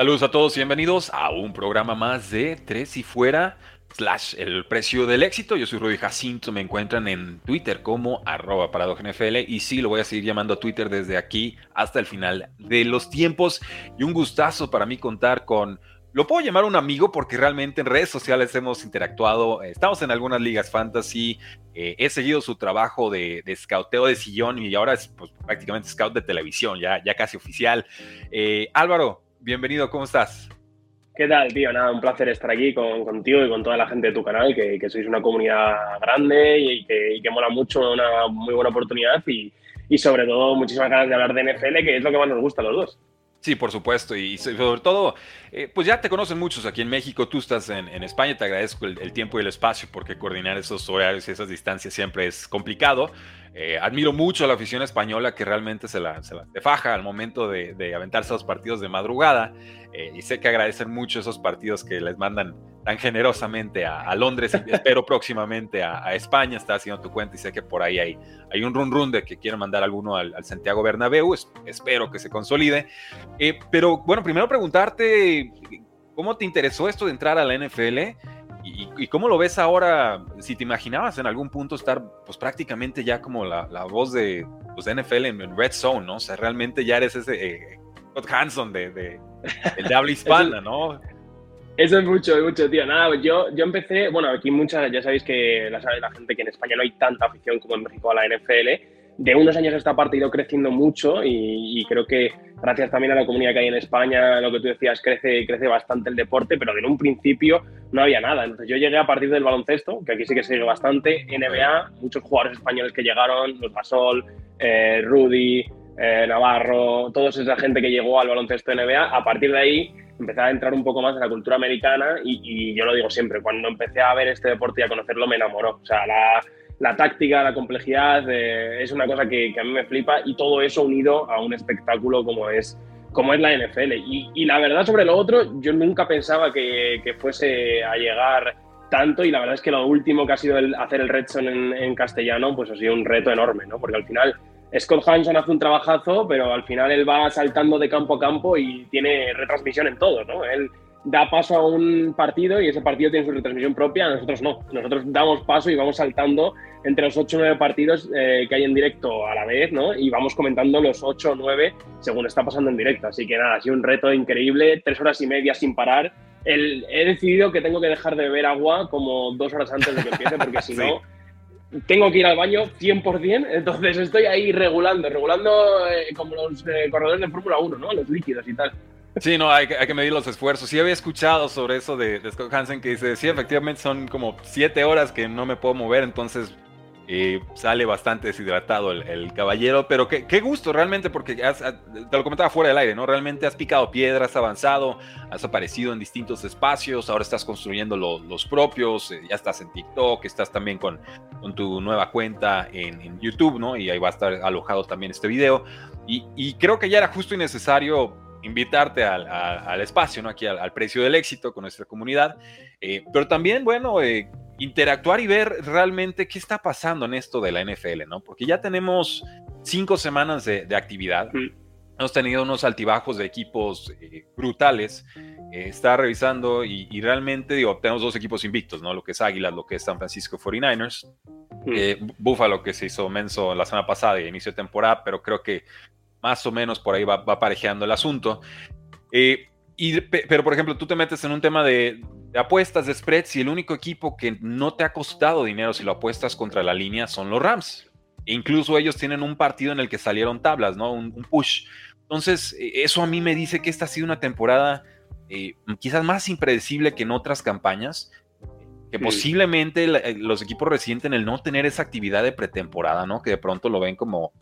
Saludos a todos y bienvenidos a un programa más de Tres y Fuera, slash el precio del éxito. Yo soy Rudy Jacinto, me encuentran en Twitter como arroba y sí, lo voy a seguir llamando a Twitter desde aquí hasta el final de los tiempos. Y un gustazo para mí contar con, lo puedo llamar un amigo porque realmente en redes sociales hemos interactuado, estamos en algunas ligas fantasy, eh, he seguido su trabajo de, de, scouteo de sillón y ahora es pues, prácticamente scout de televisión, ya, ya casi oficial. Eh, Álvaro, bienvenido, ¿cómo estás? ¿Qué tal, tío? Nada, un placer estar aquí con, contigo y con toda la gente de tu canal, que, sois una comunidad grande y que, y que, mola mucho, una muy buena oportunidad y, y, sobre todo muchísimas ganas de hablar de NFL, que es lo que más nos gusta a los dos. Sí, por supuesto, y sobre todo, eh, pues ya te conocen muchos aquí en México, tú estás en, España, te agradezco el, tiempo y el espacio porque coordinar esos horarios y esas distancias siempre es complicado. Eh, admiro mucho a la afición española que realmente se la, se la faja al momento de, de, aventarse los partidos de madrugada. Eh, y sé que agradecen mucho esos partidos que les mandan tan generosamente a, a Londres y espero próximamente a, a, España. Está haciendo tu cuenta y sé que por ahí hay, hay un run run de que quieren mandar alguno al, al Santiago Bernabéu. Es, espero que se consolide. Eh, pero bueno, primero preguntarte, ¿cómo te interesó esto de entrar a la NFL? ¿Y, ¿Y, cómo lo ves ahora? Si te imaginabas en algún punto estar, pues prácticamente ya como la, la voz de, pues, de NFL en, en, Red Zone, ¿no? O sea, realmente ya eres ese eh, Scott Hanson de, de, de, de habla hispana, ¿no? Eso es mucho, es mucho, tío. Nada, yo, yo empecé, bueno, aquí muchas, ya sabéis que la gente que en España no hay tanta afición como en México a la NFL. De unos años a esta parte ha ido creciendo mucho y, creo que gracias también a la comunidad que hay en España, lo que tú decías, crece, crece bastante el deporte, pero en un principio no había nada. Entonces yo llegué a partir del baloncesto, que aquí sí que se bastante, NBA, muchos jugadores españoles que llegaron, los Gasol, eh, Rudy, eh, Navarro, toda esa gente que llegó al baloncesto NBA. A partir de ahí empecé a entrar un poco más en la cultura americana y, y, yo lo digo siempre, cuando empecé a ver este deporte y a conocerlo me enamoró. O sea, la, la táctica, la complejidad, eh, es una cosa que, que, a mí me flipa y todo eso unido a un espectáculo como es, como es la NFL. Y, y la verdad sobre lo otro, yo nunca pensaba que, que, fuese a llegar tanto y la verdad es que lo último que ha sido el, hacer el Red Zone en, en, castellano, pues ha sido un reto enorme, ¿no? Porque al final Scott Hanson hace un trabajazo, pero al final él va saltando de campo a campo y tiene retransmisión en todo, ¿no? Él da paso a un partido y ese partido tiene su retransmisión propia, nosotros no. Nosotros damos paso y vamos saltando entre los 8 o 9 partidos eh, que hay en directo a la vez, ¿no? Y vamos comentando los 8 o 9 según está pasando en directo. Así que nada, ha sido un reto increíble, tres horas y media sin parar. El, he decidido que tengo que dejar de beber agua como dos horas antes de que empiece, porque si no tengo que ir al baño 100%, entonces estoy ahí regulando, regulando eh, como los eh, corredores de Fórmula 1, ¿no? Los líquidos y tal. Sí, no, hay que, hay que, medir los esfuerzos. Sí había escuchado sobre eso de, de, Scott Hansen que dice, sí, efectivamente son como siete horas que no me puedo mover, entonces eh, sale bastante deshidratado el, el caballero, pero qué, qué, gusto realmente, porque has, te lo comentaba fuera del aire, ¿no? Realmente has picado piedras, has avanzado, has aparecido en distintos espacios, ahora estás construyendo lo, los propios, eh, ya estás en TikTok, estás también con, con tu nueva cuenta en, en, YouTube, ¿no? Y ahí va a estar alojado también este video. Y, y creo que ya era justo y necesario invitarte al, al, al espacio, ¿no? Aquí al, al, precio del éxito con nuestra comunidad. Eh, pero también, bueno, eh, interactuar y ver realmente qué está pasando en esto de la NFL, ¿no? Porque ya tenemos cinco semanas de, de actividad. Hemos tenido unos altibajos de equipos eh, brutales. Eh, está revisando y, y, realmente, digo, tenemos dos equipos invictos, ¿no? Lo que es Águilas, lo que es San Francisco 49ers. Mm. Eh, Buffalo, que se hizo menso la semana pasada y inicio de temporada, pero creo que más o menos por ahí va, va parejeando el asunto. Eh, y, pero, por ejemplo, tú te metes en un tema de, de, apuestas, de spreads, y el único equipo que no te ha costado dinero si lo apuestas contra la línea son los Rams. E incluso ellos tienen un partido en el que salieron tablas, ¿no? Un, un push. Entonces, e, eso a mí me dice que esta ha sido una temporada eh, quizás más impredecible que en otras campañas, que sí. posiblemente la, los equipos resienten el no tener esa actividad de pretemporada, ¿no? Que de pronto lo ven como,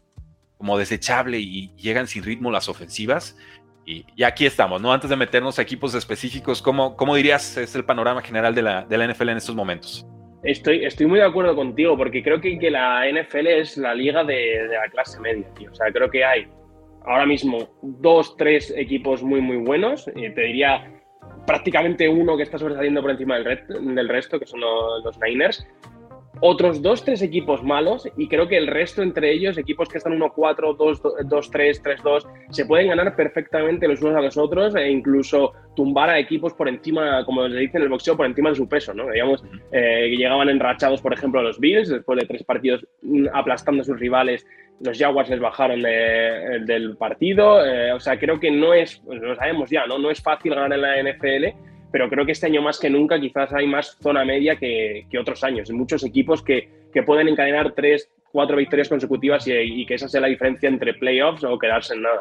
como desechable y llegan sin ritmo las ofensivas. Y, aquí estamos, ¿no? Antes de meternos a equipos específicos, ¿cómo, cómo dirías es el panorama general de la, de la NFL en estos momentos? Estoy, estoy muy de acuerdo contigo, porque creo que, que la NFL es la liga de, la clase media, tío. O sea, creo que hay ahora mismo dos, tres equipos muy, muy buenos. Y te diría prácticamente uno que está sobresaliendo por encima del, del resto, que son los, los Niners otros dos, tres equipos malos y creo que el resto entre ellos, equipos que están 1-4, 2-3, 3-2, se pueden ganar perfectamente los unos a los otros e incluso tumbar a equipos por encima, como se dice en el boxeo, por encima de su peso, ¿no? Digamos, eh, que llegaban enrachados, por ejemplo, los Bills, después de tres partidos mm, aplastando a sus rivales, los Jaguars les bajaron del partido, eh, o sea, creo que no es, pues lo sabemos ya, ¿no? No es fácil ganar en la NFL pero creo que este año más que nunca quizás hay más zona media que, otros años. Muchos equipos que, pueden encadenar tres, cuatro victorias consecutivas y, que esa sea la diferencia entre playoffs o quedarse en nada.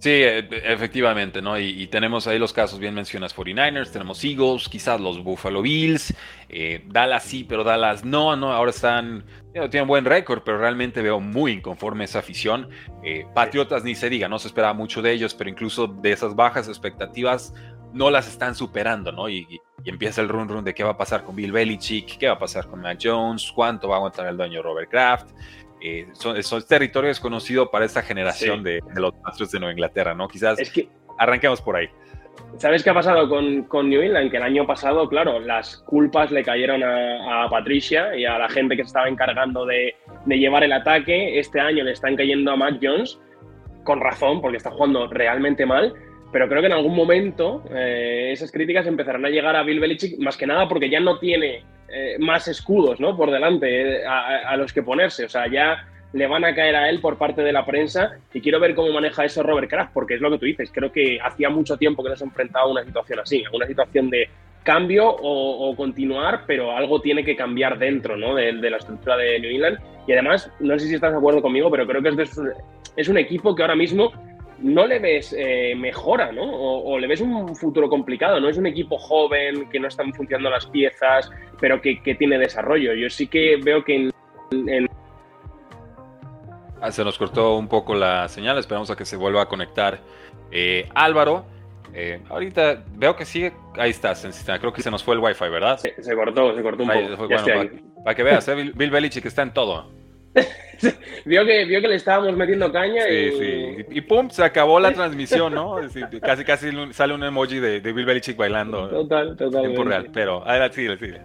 Sí, e, efectivamente, ¿no? Y, tenemos ahí los casos, bien mencionas 49ers, tenemos Eagles, quizás los Buffalo Bills, eh, Dallas sí, pero Dallas no, ¿no? Ahora están, tienen buen récord, pero realmente veo muy inconforme esa afición. Eh, Patriotas ni se diga, no se esperaba mucho de ellos, pero incluso de esas bajas expectativas no las están superando, ¿no? Y, empieza el run run de qué va a pasar con Bill Belichick, qué va a pasar con Mac Jones, cuánto va a aguantar el dueño Robert Kraft. Eh, son, son territorio desconocido para esta generación de, los Astros de Nueva Inglaterra, ¿no? Quizás es que, arranquemos por ahí. ¿Sabes qué ha pasado con, con, New England? Que el año pasado, claro, las culpas le cayeron a, Patricia y a la gente que se estaba encargando de, de, llevar el ataque. Este año le están cayendo a Mac Jones, con razón, porque está jugando realmente mal. Pero creo que en algún momento eh, esas críticas empezarán a llegar a Bill Belichick, más que nada porque ya no tiene eh, más escudos ¿no? por delante eh, a, los que ponerse. O sea, ya le van a caer a él por parte de la prensa y quiero ver cómo maneja eso Robert Kraft, porque es lo que tú dices. Creo que hacía mucho tiempo que no se enfrentaba a una situación así, a una situación de cambio o, continuar, pero algo tiene que cambiar dentro ¿no? de, la estructura de New England. Y además, no sé si estás de acuerdo conmigo, pero creo que es, es un equipo que ahora mismo no le ves eh, mejora, ¿no? O, le ves un futuro complicado, ¿no? Es un equipo joven, que no están funcionando las piezas, pero que, tiene desarrollo. Yo sí que veo que en, ah, se nos cortó un poco la señal, esperamos a que se vuelva a conectar. Eh, Álvaro, eh, ahorita veo que sigue, ahí estás creo que se nos fue el wifi, ¿verdad? Se, cortó, se cortó un poco. para, que veas, Bill, Bill Belichick está en todo. vio, que, vio que le estábamos metiendo caña y... Sí. Y pum, se acabó la transmisión, ¿no? casi casi sale un emoji de, Bill Belichick bailando. Total, total. Tiempo real. Pero adelante, sigue, sigue.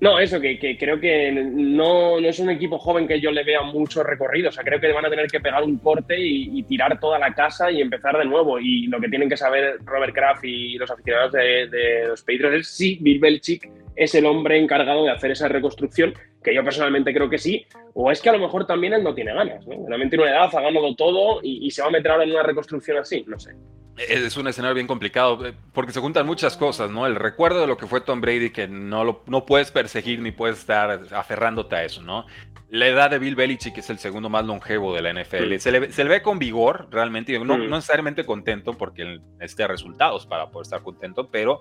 No, eso, que, que creo que no, no, es un equipo joven que yo le vea mucho recorrido. O sea, creo que van a tener que pegar un corte y, tirar toda la casa y empezar de nuevo. Y lo que tienen que saber Robert Kraft y los aficionados de, de los Patriots es si Bill Belichick es el hombre encargado de hacer esa reconstrucción, que yo personalmente creo que sí, o es que a lo mejor también él no tiene ganas, ¿no? Realmente tiene una edad, ha todo y, se va a meter ahora en una reconstrucción así, no sé. Es un escenario bien complicado eh, porque se juntan muchas cosas, ¿no? El recuerdo de lo que fue Tom Brady, que no, lo, no puedes perseguir ni puedes estar aferrándote a eso, ¿no? La edad de Bill Belichick, es el segundo más longevo de la NFL, se, le, ve con vigor realmente, no, no necesariamente contento porque necesita resultados para poder estar contento, pero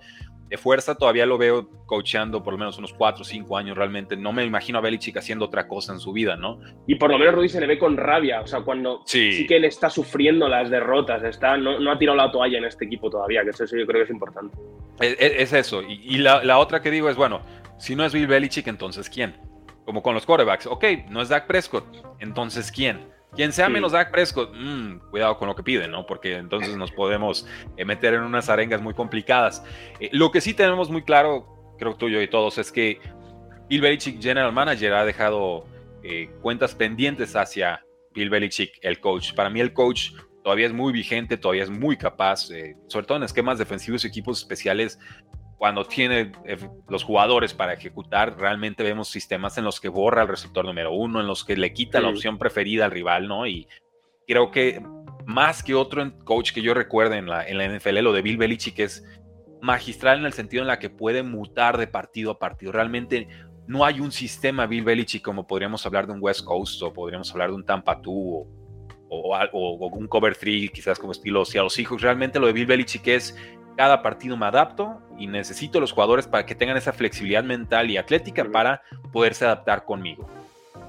de fuerza todavía lo veo coacheando por lo menos unos 4 o 5 años realmente. No me imagino a Belichick haciendo otra cosa en su vida, ¿no? Y por lo menos Rudy se le ve con rabia, o sea, cuando sí, que él está sufriendo las derrotas, está, no, ha tirado la toalla en este equipo todavía, que eso yo creo que es importante. Es, eso, y, la, otra que digo es, bueno, si no es Bill Belichick, entonces ¿quién? Como con los quarterbacks, ok, no es Dak Prescott, entonces ¿quién? Quien sea menos Dak Prescott, mm, cuidado con lo que pide, ¿no? Porque entonces nos podemos eh, meter en unas arengas muy complicadas. Eh, lo que sí tenemos muy claro, creo tú, yo y todos, es que Bill Belichick, General Manager, ha dejado eh, cuentas pendientes hacia Bill Belichick, el coach. Para mí el coach todavía es muy vigente, todavía es muy capaz, sobre todo en esquemas defensivos y equipos especiales, cuando tiene eh, los jugadores para ejecutar, realmente vemos sistemas en los que borra el receptor número uno, en los que le quita la opción preferida al rival, ¿no? Y creo que más que otro coach que yo recuerde en la, en la NFL, lo de Bill Belichick es magistral en el sentido en la que puede mutar de partido a partido. Realmente no hay un sistema Bill Belichick como podríamos hablar de un West Coast o podríamos hablar de un Tampa 2 o, o, un Cover 3, quizás como estilo los hijos Realmente lo de Bill Belichick es cada partido me adapto y necesito los jugadores para que tengan esa flexibilidad mental y atlética para poderse adaptar conmigo.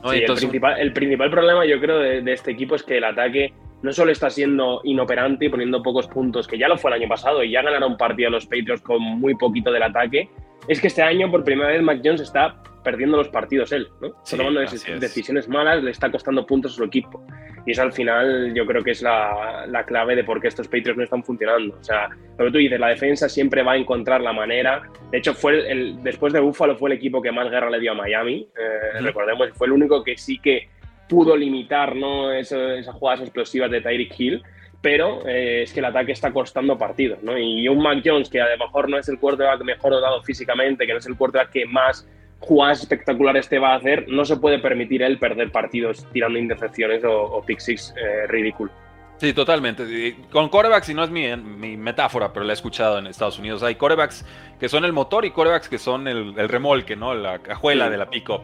el, principal, el, principal, problema yo creo de, este equipo es que el ataque no solo está siendo inoperante y poniendo pocos puntos, que ya lo fue el año pasado y ya ganaron partido los Patriots con muy poquito del ataque, es que este año por primera vez Mac Jones está perdiendo los partidos él, ¿no? Está tomando decisiones malas, le está costando puntos a su equipo. Y eso al final yo creo que es la, la, clave de por qué estos Patriots no están funcionando. O sea, lo que tú dices, la defensa siempre va a encontrar la manera. De hecho, fue el, después de Buffalo fue el equipo que más guerra le dio a Miami. Eh, recordemos, fue el único que sí que pudo limitar ¿no? esas jugadas explosivas de Tyreek Hill pero eh, es que el ataque está costando partidos, ¿no? Y un Mac Jones que a lo mejor no es el quarterback mejor dotado físicamente, que no es el quarterback que más jugadas espectaculares te va a hacer, no se puede permitir él perder partidos tirando intercepciones o, o pick six eh, ridículo. Sí, totalmente. Con corebacks, y no es mi, mi, metáfora, pero la he escuchado en Estados Unidos, hay corebacks que son el motor y corebacks que son el, remolque, ¿no? La cajuela de la pickup.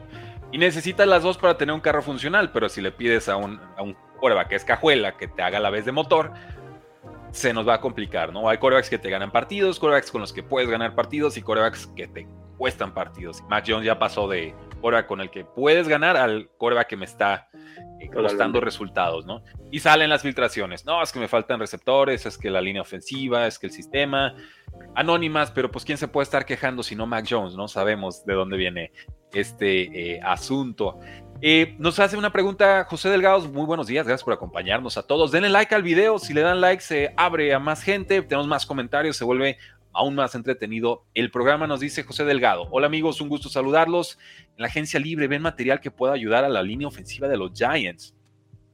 Y necesitas las dos para tener un carro funcional, pero si le pides a un, a un coreback que es cajuela, que te haga la vez de motor, se nos va a complicar, ¿no? Hay corebacks que te ganan partidos, corebacks con los que puedes ganar partidos y corebacks que te cuestan partidos. Mac Jones ya pasó de coreback con el que puedes ganar al coreback que me está eh, costando resultados, ¿no? Y salen las filtraciones. No, es que me faltan receptores, es que la línea ofensiva, es que el sistema. Anónimas, pero pues quién se puede estar quejando si no Mac Jones, ¿no? Sabemos de dónde viene este eh, asunto. Eh, nos hace una pregunta José Delgados. Muy buenos días, gracias por acompañarnos a todos. Denle like al video. Si le dan like, se abre a más gente. Tenemos más comentarios, se vuelve aún más entretenido. El programa nos dice José Delgado. Hola amigos, un gusto saludarlos. En la agencia libre ven material que pueda ayudar a la línea ofensiva de los Giants.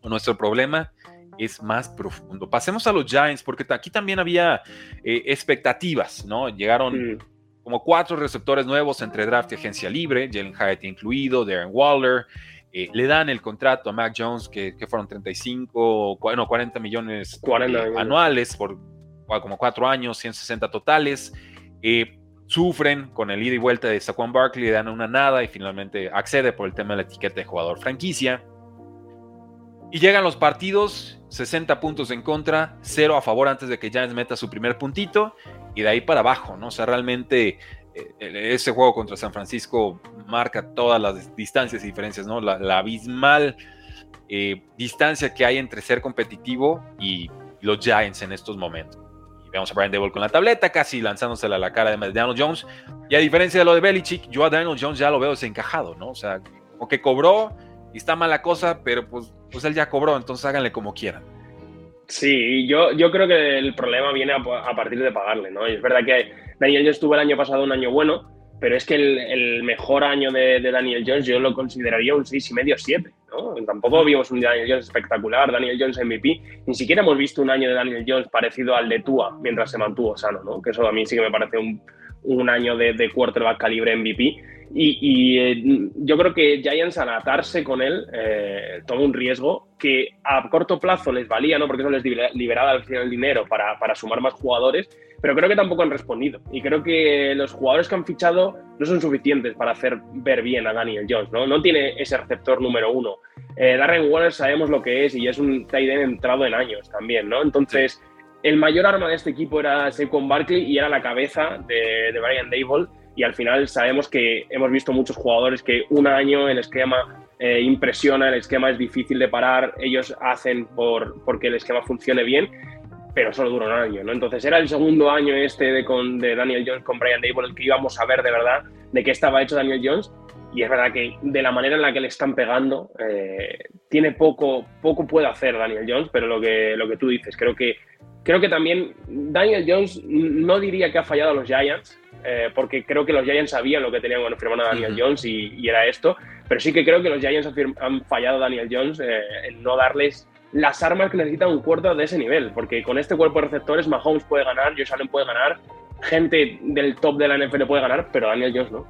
Nuestro problema es más profundo. Pasemos a los Giants, porque aquí también había eh, expectativas, ¿no? Llegaron como cuatro receptores nuevos entre draft y agencia libre, Jalen Hyatt incluido, Darren Waller. Eh, le dan el contrato a Mac Jones, que, fueron 35, bueno, 40 millones eh, anuales por como cuatro años, 160 totales. Eh, sufren con el ida y vuelta de Saquon Barkley, le dan una nada y finalmente accede por el tema de la etiqueta de jugador franquicia. Y llegan los partidos, 60 puntos en contra, 0 a favor antes de que Giants meta su primer puntito y de ahí para abajo, ¿no? O sea, realmente eh, ese juego contra San Francisco marca todas las distancias y diferencias, ¿no? La, abismal eh, distancia que hay entre ser competitivo y los Giants en estos momentos. Y vemos a Brian Dable con la tableta, casi lanzándosela a la cara de Daniel Jones. Y a diferencia de lo de Belichick, yo a Daniel Jones ya lo veo desencajado, ¿no? O sea, como que cobró y está mala cosa, pero pues, pues él ya cobró, entonces háganle como quieran. Sí, yo, yo creo que el problema viene a, partir de pagarle, ¿no? Es verdad que Daniel Jones tuvo el año pasado un año bueno, pero es que el, mejor año de, Daniel Jones yo lo consideraría un 6,5 o 7, ¿no? Tampoco vimos un Daniel Jones espectacular, Daniel Jones MVP, ni siquiera hemos visto un año de Daniel Jones parecido al de Tua mientras se mantuvo sano, ¿no? Que eso a mí sí que me parece un, un año de, de quarterback calibre MVP y, eh, yo creo que Giants al atarse con él eh, toma un riesgo que a corto plazo les valía, ¿no? Porque eso les liberaba al final el dinero para, para, sumar más jugadores, pero creo que tampoco han respondido. Y creo que los jugadores que han fichado no son suficientes para hacer ver bien a Daniel Jones, ¿no? No tiene ese receptor número uno. Eh, Darren Waller sabemos lo que es y es un tight end entrado en años también, ¿no? Entonces, el mayor arma de este equipo era Saquon Barkley y era la cabeza de, de Brian Dable y al final sabemos que hemos visto muchos jugadores que un año el esquema eh, impresiona, el esquema es difícil de parar, ellos hacen por porque el esquema funcione bien, pero solo dura un año, ¿no? Entonces era el segundo año este de, con, de Daniel Jones con Brian Dable el que íbamos a ver de verdad de qué estaba hecho Daniel Jones y es verdad que de la manera en la que le están pegando eh, tiene poco poco puede hacer Daniel Jones, pero lo que lo que tú dices creo que creo que también Daniel Jones no diría que ha fallado a los Giants eh, porque creo que los Giants sabían lo que tenían cuando firmaron a Daniel Jones y, era esto, pero sí que creo que los Giants han fallado a Daniel Jones eh, en no darles las armas que necesita un cuarto de ese nivel, porque con este cuerpo de receptores Mahomes puede ganar, Josh Allen puede ganar, gente del top de la NFL puede ganar, pero Daniel Jones no.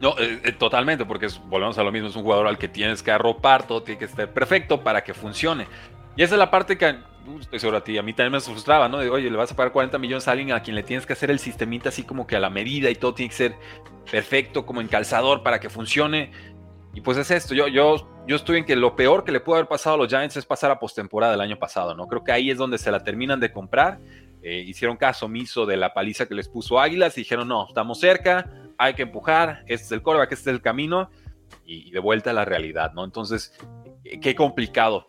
No, eh, totalmente, porque volvemos a lo mismo, es un jugador al que tienes que arropar, todo tiene que estar perfecto para que funcione. Y esa es la parte que estoy seguro a ti, a mí también me frustraba, ¿no? De, oye, le vas a pagar 40 millones a alguien a quien le tienes que hacer el sistemita así como que a la medida y todo tiene que ser perfecto, como en calzador para que funcione. Y pues es esto, yo, yo, yo estoy en que lo peor que le puede haber pasado a los Giants es pasar a postemporada del año pasado, ¿no? Creo que ahí es donde se la terminan de comprar. Eh, hicieron caso omiso de la paliza que les puso Águilas y dijeron, no, estamos cerca, hay que empujar, este es el coreback, este es el camino y, de vuelta a la realidad, ¿no? Entonces, eh, qué complicado.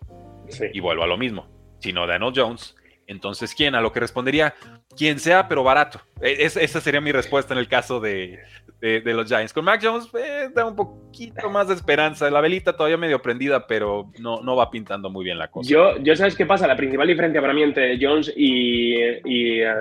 Y vuelvo a lo mismo sino Daniel Jones, entonces, ¿quién? A lo que respondería, quien sea, pero barato. E, esa sería mi respuesta en el caso de, los Giants. Con Mac Jones, eh, da un poquito más de esperanza. La velita todavía medio prendida, pero no, no va pintando muy bien la cosa. Yo, yo ¿sabes qué pasa? La principal diferencia para mí entre Jones y, y, eh,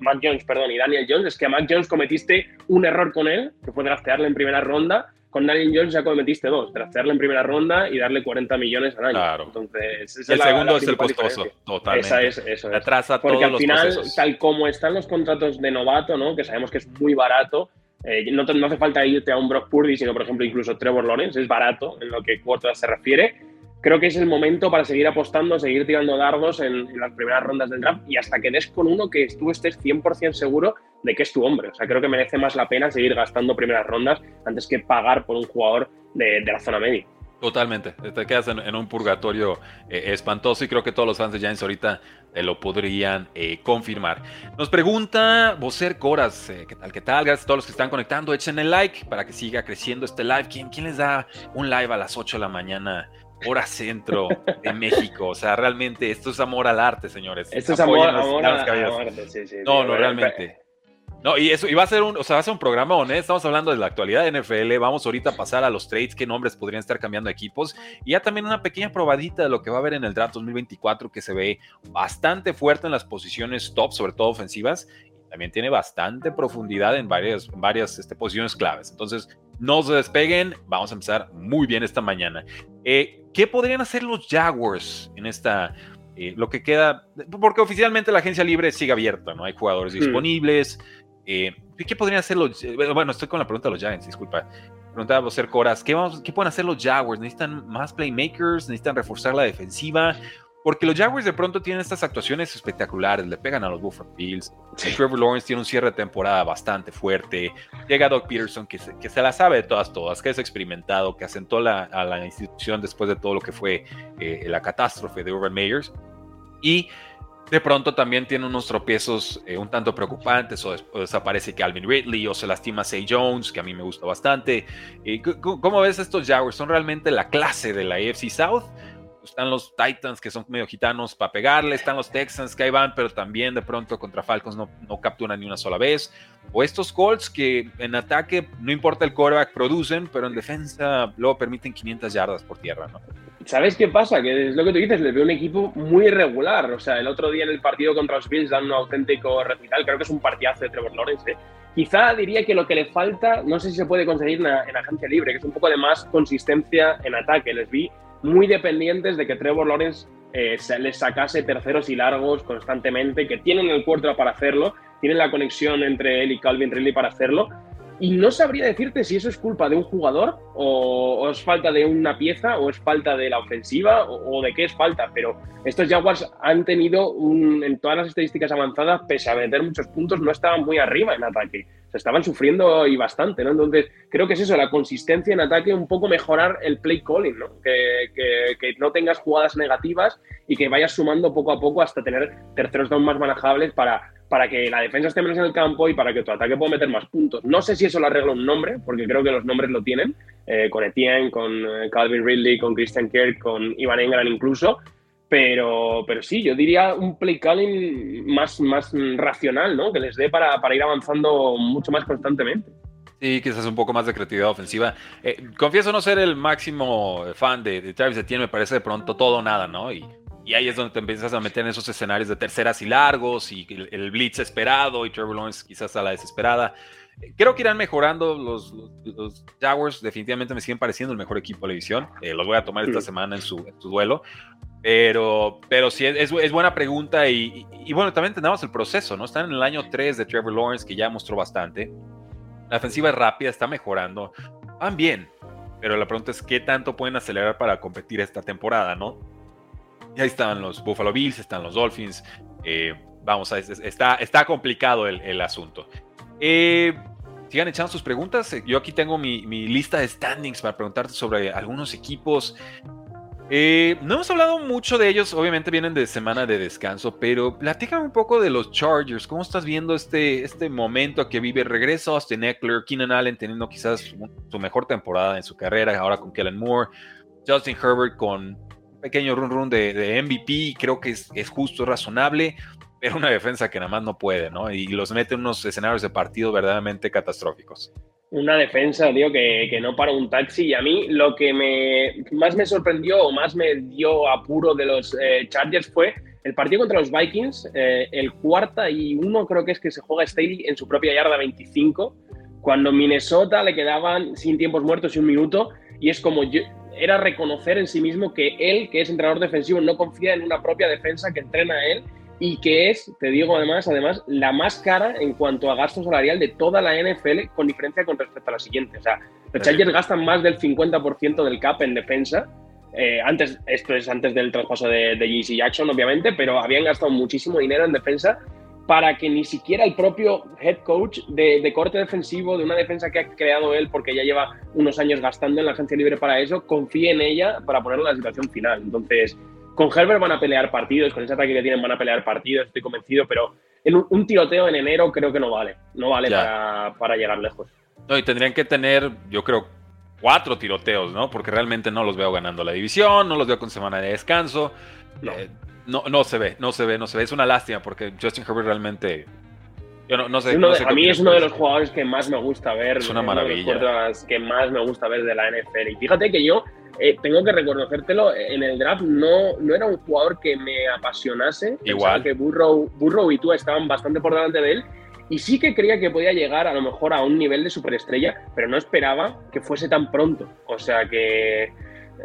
Mac Jones, perdón, y Daniel Jones es que a Mac Jones cometiste un error con él, que fue draftearle en primera ronda, con Daniel Jones ya cometiste dos, trastearle en primera ronda y darle 40 millones al año. Claro. Entonces, el segundo es el costoso, totalmente. Esa es, eso es. Atrasa Porque al final, tal como están los contratos de novato, ¿no? que sabemos que es muy barato, eh, no, no, hace falta irte a un Brock Purdy, sino, por ejemplo, incluso Trevor Lawrence, es barato en lo que quarterback se refiere. Creo que es el momento para seguir apostando, seguir tirando dardos en, en las primeras rondas del draft y hasta que des con uno que tú estés 100% seguro de que es tu hombre. O sea, creo que merece más la pena seguir gastando primeras rondas antes que pagar por un jugador de, la zona media. Totalmente, te quedas en, un purgatorio eh, espantoso y creo que todos los fans de Giants ahorita eh, lo podrían eh, confirmar. Nos pregunta Boser Coras, ¿qué tal? ¿Qué tal? Gracias a todos los que están conectando, echen el like para que siga creciendo este live. ¿Quién, quién les da un live a las 8 de la mañana hora centro de México. O sea, realmente esto es amor al arte, señores. Esto es amor, al arte, sí, sí. No, no, realmente. No, y eso, y va a ser un, o sea, va a ser un programa honesto. Estamos hablando de la actualidad de NFL. Vamos ahorita a pasar a los trades, qué nombres podrían estar cambiando equipos. Y ya también una pequeña probadita de lo que va a haber en el draft 2024, que se ve bastante fuerte en las posiciones top, sobre todo ofensivas. también tiene bastante profundidad en varias, varias este, posiciones claves. Entonces, no se despeguen. Vamos a empezar muy bien esta mañana. Eh, ¿Qué podrían hacer los Jaguars en esta eh, lo que queda, porque oficialmente la agencia libre sigue abierta, ¿no? Hay jugadores disponibles, eh, ¿Qué podrían hacer los... Eh, bueno, estoy con la pregunta de los Giants, disculpa. Preguntaba ser Coras, ¿qué, vamos, ¿qué pueden hacer los Jaguars? ¿Necesitan más playmakers? ¿Necesitan reforzar la defensiva? Porque los Jaguars de pronto tienen estas actuaciones espectaculares, le pegan a los Buffalo Bills. Trevor Lawrence tiene un cierre de temporada bastante fuerte. Llega Doug Peterson, que se, que se la sabe de todas, todas, que es experimentado, que asentó la, a la institución después de todo lo que fue eh, la catástrofe de Urban Meyers. Y de pronto también tiene unos tropiezos eh, un tanto preocupantes, o, desaparece Calvin Ridley, o se lastima Say Jones, que a mí me gusta bastante. ¿Cómo ves estos Jaguars? ¿Son realmente la clase de la AFC South? Están los Titans, que son medio gitanos para pegarle, están los Texans, que ahí van, pero también de pronto contra Falcons no, no capturan ni una sola vez. O estos Colts, que en ataque, no importa el quarterback, producen, pero en defensa luego permiten 500 yardas por tierra, ¿no? ¿Sabes qué pasa? Que es lo que tú dices, les veo un equipo muy irregular. O sea, el otro día en el partido contra los Bills dan un auténtico recital. Creo que es un partidazo de Trevor Lawrence. ¿eh? Quizá diría que lo que le falta, no sé si se puede conseguir en, en, agencia libre, que es un poco de más consistencia en ataque. Les vi muy dependientes de que Trevor Lawrence eh, les sacase terceros y largos constantemente, que tienen el cuarto para hacerlo, tienen la conexión entre él y Calvin Ridley para hacerlo, y no sabría decirte si eso es culpa de un jugador o, es falta de una pieza o es falta de la ofensiva o, de qué es falta. Pero estos Jaguars han tenido un, en todas las estadísticas avanzadas, pese a meter muchos puntos, no estaban muy arriba en ataque. Estaban sufriendo y bastante, ¿no? Entonces, creo que es eso, la consistencia en ataque, un poco mejorar el play calling, ¿no? Que, que, no tengas jugadas negativas y que vayas sumando poco a poco hasta tener terceros down más manejables para para que la defensa esté menos en el campo y para que tu ataque pueda meter más puntos. No sé si eso lo arregla un nombre, porque creo que los nombres lo tienen, eh, con Etienne, con eh, Calvin Ridley, con Christian Kirk, con Ivan Engram incluso, pero, pero sí, yo diría un play calling más, más racional, ¿no? Que les dé para, ir avanzando mucho más constantemente. Sí, quizás un poco más de creatividad ofensiva. Eh, confieso no ser el máximo fan de, de Travis Etienne, me parece de pronto todo o nada, ¿no? Y y ahí es donde te empiezas a meter en esos escenarios de terceras y largos y el, blitz esperado y Trevor Lawrence quizás a la desesperada. Creo que irán mejorando los, los, Jaguars. Definitivamente me siguen pareciendo el mejor equipo de la división. Eh, los voy a tomar esta semana en su, duelo. Pero, pero sí, es, buena pregunta. Y, y, bueno, también tenemos el proceso, ¿no? Están en el año 3 de Trevor Lawrence, que ya mostró bastante. La ofensiva es rápida, está mejorando. Van bien. Pero la pregunta es: ¿qué tanto pueden acelerar para competir esta temporada, no? Y ahí están los Buffalo Bills, están los Dolphins. Eh, vamos a está, está complicado el, asunto. Eh, sigan echando sus preguntas. Yo aquí tengo mi, lista de standings para preguntarte sobre algunos equipos. No hemos hablado mucho de ellos, obviamente vienen de semana de descanso, pero platícame un poco de los Chargers. ¿Cómo estás viendo este, este momento que vive? Regreso Austin Eckler, Keenan Allen teniendo quizás su mejor temporada en su carrera, ahora con Kellen Moore, Justin Herbert con pequeño run run de, MVP, creo que es, es justo, razonable, pero una defensa que nada más no puede, ¿no? Y los mete en unos escenarios de partido verdaderamente catastróficos una defensa, tío, que, que, no para un taxi. Y a mí lo que me, más me sorprendió o más me dio apuro de los eh, Chargers fue el partido contra los Vikings, eh, el cuarta y uno creo que es que se juega Staley en su propia yarda 25, cuando Minnesota le quedaban sin tiempos muertos y un minuto, y es como yo, era reconocer en sí mismo que él, que es entrenador defensivo, no confía en una propia defensa que entrena a él y que es, te digo además, además, la más cara en cuanto a gasto salarial de toda la NFL, con diferencia con respecto a la siguiente. O sea, los Chargers gastan más del 50% del cap en defensa. Eh, antes, esto es antes del traspaso de, de JC Jackson, obviamente, pero habían gastado muchísimo dinero en defensa para que ni siquiera el propio head coach de, de, corte defensivo, de una defensa que ha creado él, porque ya lleva unos años gastando en la agencia libre para eso, confíe en ella para ponerla en la situación final. Entonces, con Herbert van a pelear partidos, con ese ataque que tienen van a pelear partidos, estoy convencido, pero en un, tiroteo en enero creo que no vale, no vale para, llegar lejos. No, y tendrían que tener, yo creo, cuatro tiroteos, ¿no? Porque realmente no los veo ganando la división, no los veo con semana de descanso. No, eh, no, se ve, no se ve, no se ve. Es una lástima porque Justin Herbert realmente yo no, sé, a mí es uno de los jugadores que más me gusta ver. Es una maravilla. que más me gusta ver de la NFL. Y fíjate que yo eh, tengo que reconocértelo, en el draft no, no era un jugador que me apasionase. Igual. que Burrow, Burrow y tú estaban bastante por delante de él. Y sí que creía que podía llegar a lo mejor a un nivel de superestrella, pero no esperaba que fuese tan pronto. O sea que.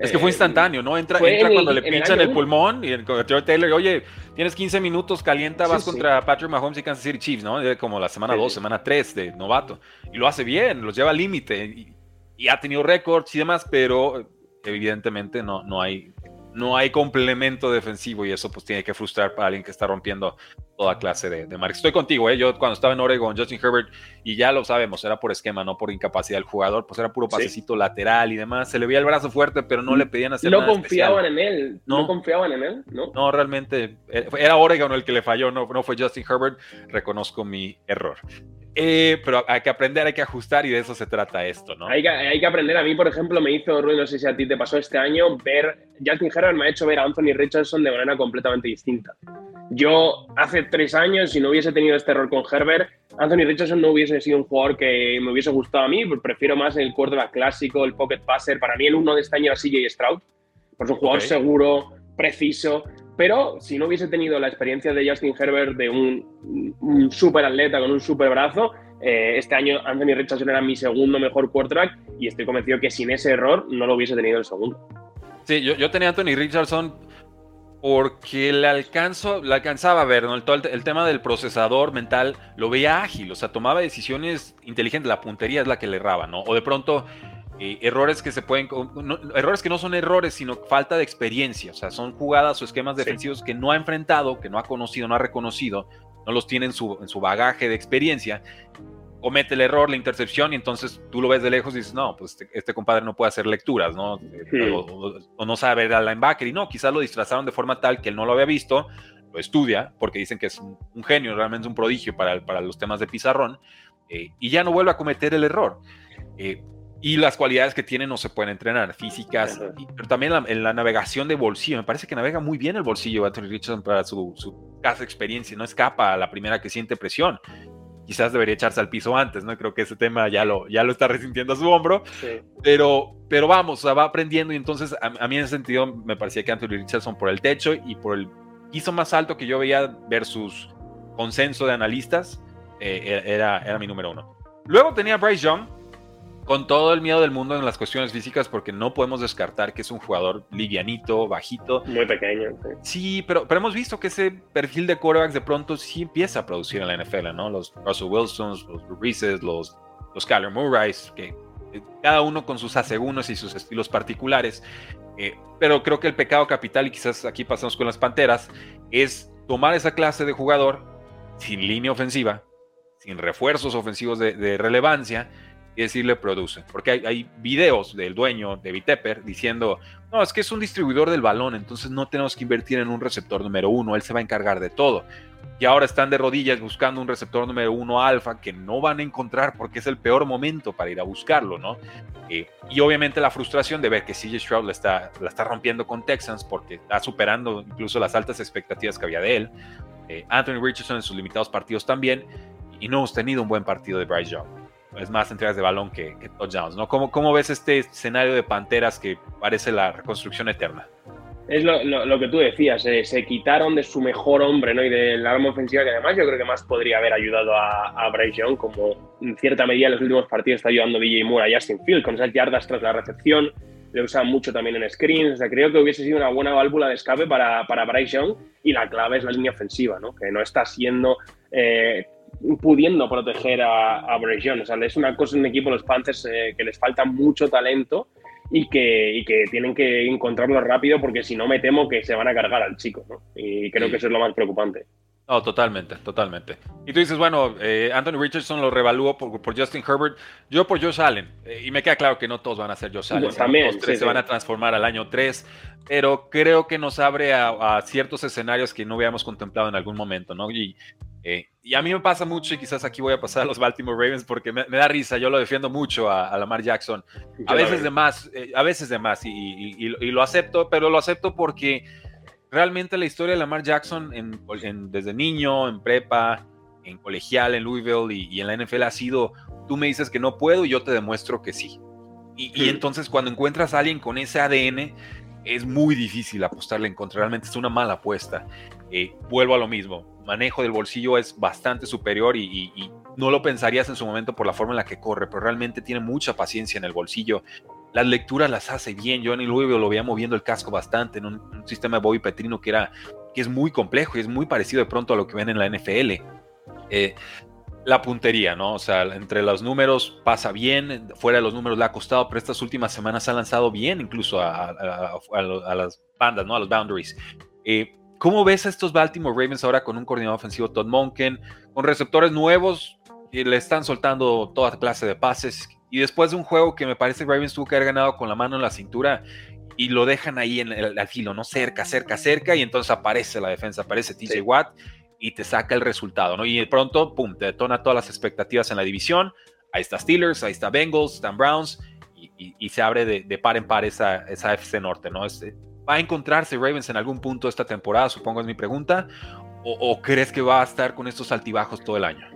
Es que fue eh, instantáneo, ¿no? Entra, entra cuando le pinchan el, pulmón y el George Taylor, oye, tienes 15 minutos, calienta, vas contra Patrick Mahomes y Kansas City Chiefs, ¿no? Como la semana 2, semana 3 de novato. Y lo hace bien, los lleva al límite y, y, ha tenido récords y demás, pero evidentemente no, no, hay, no hay complemento defensivo y eso pues tiene que frustrar para alguien que está rompiendo toda clase de, de marcas. Estoy contigo, ¿eh? yo cuando estaba en Oregon, Justin Herbert, y ya lo sabemos, era por esquema, no por incapacidad del jugador, pues era puro pasecito lateral y demás, se le veía el brazo fuerte, pero no le pedían hacer no confiaban en él, no. confiaban en él, ¿no? No, realmente, eh, era Oregon el que le falló, no, no fue Justin Herbert, reconozco mi error. Eh, pero hay que aprender, hay que ajustar y de eso se trata esto, ¿no? Hay que, hay que aprender. A mí, por ejemplo, me hizo, Rui, no sé si a ti te pasó este año, ver, Justin Herbert me ha hecho ver a Anthony Richardson de manera completamente distinta. Yo hace tres años, si no hubiese tenido este error con Herbert, Anthony Richardson no hubiese sido un jugador que me hubiese gustado a mí, prefiero más el quarterback clásico, el pocket passer. Para mí el uno de este año era CJ Stroud, por un jugador seguro, preciso, pero si no hubiese tenido la experiencia de Justin Herbert, de un, un super atleta con un super brazo, eh, este año Anthony Richardson era mi segundo mejor quarterback y estoy convencido que sin ese error no lo hubiese tenido el segundo. Sí, yo, yo tenía a Anthony Richardson porque le, alcanzo, le alcanzaba a ver, ¿no? el, el, tema del procesador mental lo veía ágil, o sea, tomaba decisiones inteligentes, la puntería es la que le erraba, ¿no? O de pronto errores que se pueden, errores que no son errores, sino falta de experiencia, o sea, son jugadas o esquemas defensivos que no ha enfrentado, que no ha conocido, no ha reconocido, no los tiene en su, en su bagaje de experiencia, comete el error, la intercepción, y entonces tú lo ves de lejos y dices, no, pues este, este compadre no puede hacer lecturas, ¿no? O, no sabe ver al linebacker, y no, quizás lo disfrazaron de forma tal que él no lo había visto, lo estudia, porque dicen que es un, genio, realmente es un prodigio para, para los temas de pizarrón, eh, y ya no vuelve a cometer el error. Eh, y las cualidades que tiene no se pueden entrenar, físicas, pero también en la navegación de bolsillo. Me parece que navega muy bien el bolsillo Anthony Richardson para su, su casa experiencia, no escapa a la primera que siente presión. Quizás debería echarse al piso antes, ¿no? Creo que ese tema ya lo, ya lo está resintiendo a su hombro. Pero, pero vamos, va aprendiendo y entonces a, mí en ese sentido me parecía que Anthony Richardson por el techo y por el piso más alto que yo veía versus consenso de analistas, eh, era, era mi número uno. Luego tenía Bryce Young, con todo el miedo del mundo en las cuestiones físicas, porque no podemos descartar que es un jugador livianito, bajito. Muy pequeño. Sí, pero, pero hemos visto que ese perfil de quarterbacks de pronto sí empieza a producir en la NFL, ¿no? Los Russell Wilsons, los Reeses, los, los Kyler Murrays, que eh, cada uno con sus asegúnos y sus estilos particulares. Eh, pero creo que el pecado capital, y quizás aquí pasamos con las Panteras, es tomar esa clase de jugador sin línea ofensiva, sin refuerzos ofensivos de, de relevancia, y decirle produce. Porque hay, hay videos del dueño de Vitepper diciendo, no, es que es un distribuidor del balón, entonces no tenemos que invertir en un receptor número uno, él se va a encargar de todo. Y ahora están de rodillas buscando un receptor número uno alfa que no van a encontrar porque es el peor momento para ir a buscarlo, ¿no? Eh, y obviamente la frustración de ver que CJ Stroud la está, la está rompiendo con Texans porque está superando incluso las altas expectativas que había de él. Eh, Anthony Richardson en sus limitados partidos también. Y no hemos tenido un buen partido de Bryce Young es más entregas de balón que, touchdowns, ¿no? ¿Cómo, ¿Cómo, ves este escenario de Panteras que parece la reconstrucción eterna? Es lo, que tú decías, eh, se quitaron de su mejor hombre ¿no? y del arma ofensiva que además yo creo que más podría haber ayudado a, a Bryce Young, como en cierta medida en los últimos partidos está ayudando DJ Moore a Justin Field con esas yardas tras la recepción, le usan mucho también en screens, o sea, creo que hubiese sido una buena válvula de escape para, para Bryce Young y la clave es la línea ofensiva, ¿no? que no está siendo... Eh, pudiendo proteger a, a Bryce O sea, es una cosa en un equipo, los Panthers, eh, que les falta mucho talento y que, y que tienen que encontrarlo rápido porque si no me temo que se van a cargar al chico, ¿no? Y creo que eso es lo más preocupante. No, totalmente, totalmente. Y tú dices, bueno, eh, Anthony Richardson lo revalúo por, por, Justin Herbert, yo por Josh Allen. Eh, y me queda claro que no todos van a ser Josh Allen. Pues también. tres se van a transformar al año 3, pero creo que nos abre a, a, ciertos escenarios que no habíamos contemplado en algún momento, ¿no? Y eh, y a mí me pasa mucho, y quizás aquí voy a pasar a los Baltimore Ravens porque me, da risa, yo lo defiendo mucho a, Lamar Jackson. A veces de más, eh, a veces de más, y, lo acepto, pero lo acepto porque realmente la historia de Lamar Jackson en, desde niño, en prepa, en colegial, en Louisville y, en la NFL ha sido, tú me dices que no puedo y yo te demuestro que sí. Y, entonces cuando encuentras a alguien con ese ADN, es muy difícil apostarle en contra, realmente es una mala apuesta. Eh, vuelvo a lo mismo, manejo del bolsillo es bastante superior y, no lo pensarías en su momento por la forma en la que corre, pero realmente tiene mucha paciencia en el bolsillo. Las lecturas las hace bien. Johnny Louisville lo veía moviendo el casco bastante en un, sistema de Bobby Petrino que, era, que es muy complejo y es muy parecido de pronto a lo que ven en la NFL. Eh, la puntería, ¿no? O sea, entre los números pasa bien, fuera de los números le ha costado, pero estas últimas semanas ha lanzado bien incluso a, las bandas, ¿no? A los boundaries. Eh, ¿Cómo ves a estos Baltimore Ravens ahora con un coordinador ofensivo, Todd Monken, con receptores nuevos y le están soltando toda clase de pases? Y después de un juego que me parece Ravens tuvo que haber ganado con la mano en la cintura y lo dejan ahí en el, al filo, ¿no? Cerca, cerca, cerca, y entonces aparece la defensa, aparece TJ Watt y te saca el resultado, ¿no? Y de pronto, pum, te detona todas las expectativas en la división. Ahí está Steelers, ahí está Bengals, están Browns, y, se abre de, par en par esa, esa FC Norte, ¿no? Este, ¿Va a encontrarse Ravens en algún punto de esta temporada? Supongo es mi pregunta. ¿O, crees que va a estar con estos altibajos todo el año?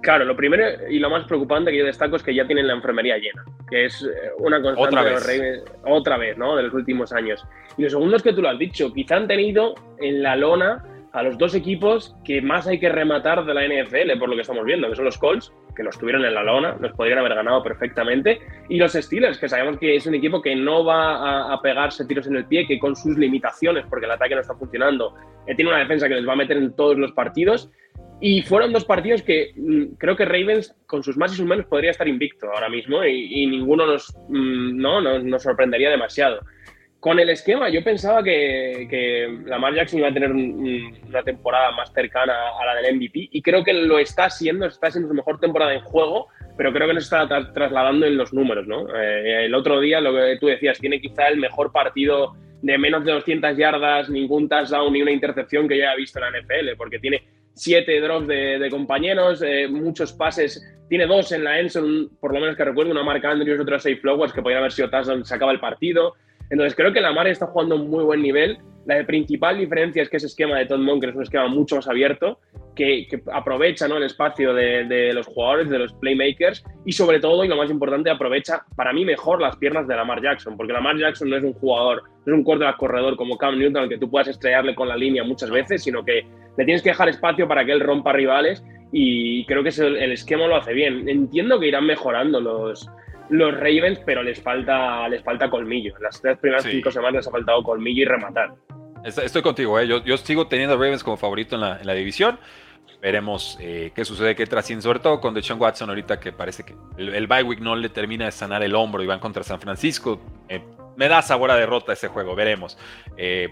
Claro, lo primero y lo más preocupante que yo destaco es que ya tienen la enfermería llena, que es eh, una constante otra vez. de los Ravens, otra vez, ¿no? De los últimos años. Y lo segundo es que tú lo has dicho, quizá han tenido en la lona a los dos equipos que más hay que rematar de la NFL, por lo que estamos viendo, que son los Colts, que los tuvieron en la lona, los podrían haber ganado perfectamente, y los Steelers, que sabemos que es un equipo que no va a, pegarse tiros en el pie, que con sus limitaciones, porque el ataque no está funcionando, eh, tiene una defensa que les va a meter en todos los partidos. Y fueron dos partidos que mm, creo que Ravens, con sus más y sus menos, podría estar invicto ahora mismo y, ninguno nos, mm, no, nos sorprendería demasiado. Con el esquema, yo pensaba que, que Lamar Jackson iba a tener una temporada más cercana a la del MVP y creo que lo está haciendo, está siendo su mejor temporada en juego, pero creo que no se está trasladando en los números, ¿no? Eh, el otro día, lo que tú decías, tiene quizá el mejor partido de menos de 200 yardas, ningún touchdown ni una intercepción que yo haya visto en la NFL, porque tiene siete drops de, compañeros, eh, muchos pases, tiene dos en la Enson, por lo menos que recuerdo, una marca Andrews, otra seis flowers, que podrían haber sido touchdown, se acaba el partido. Entonces creo que Lamar está jugando un muy buen nivel. La principal diferencia es que ese esquema de Todd Monker es un esquema mucho más abierto, que, aprovecha ¿no? el espacio de, los jugadores, de los playmakers, y sobre todo, y lo más importante, aprovecha para mí mejor las piernas de Lamar Jackson, porque Lamar Jackson no es un jugador, no es un quarterback corredor como Cam Newton, al que tú puedas estrellarle con la línea muchas veces, sino que le tienes que dejar espacio para que él rompa rivales, y creo que el esquema lo hace bien. Entiendo que irán mejorando los, los Ravens, pero les falta, les falta colmillo. En las tres primeras cinco semanas les ha faltado colmillo y rematar. Estoy contigo, ¿eh? yo, sigo teniendo a Ravens como favorito en la, división. Veremos eh, qué sucede, qué trasciende, sobre todo con Deshaun Watson ahorita que parece que el, el bye week no le termina de sanar el hombro y van contra San Francisco. Eh, me da sabor a derrota ese juego, veremos.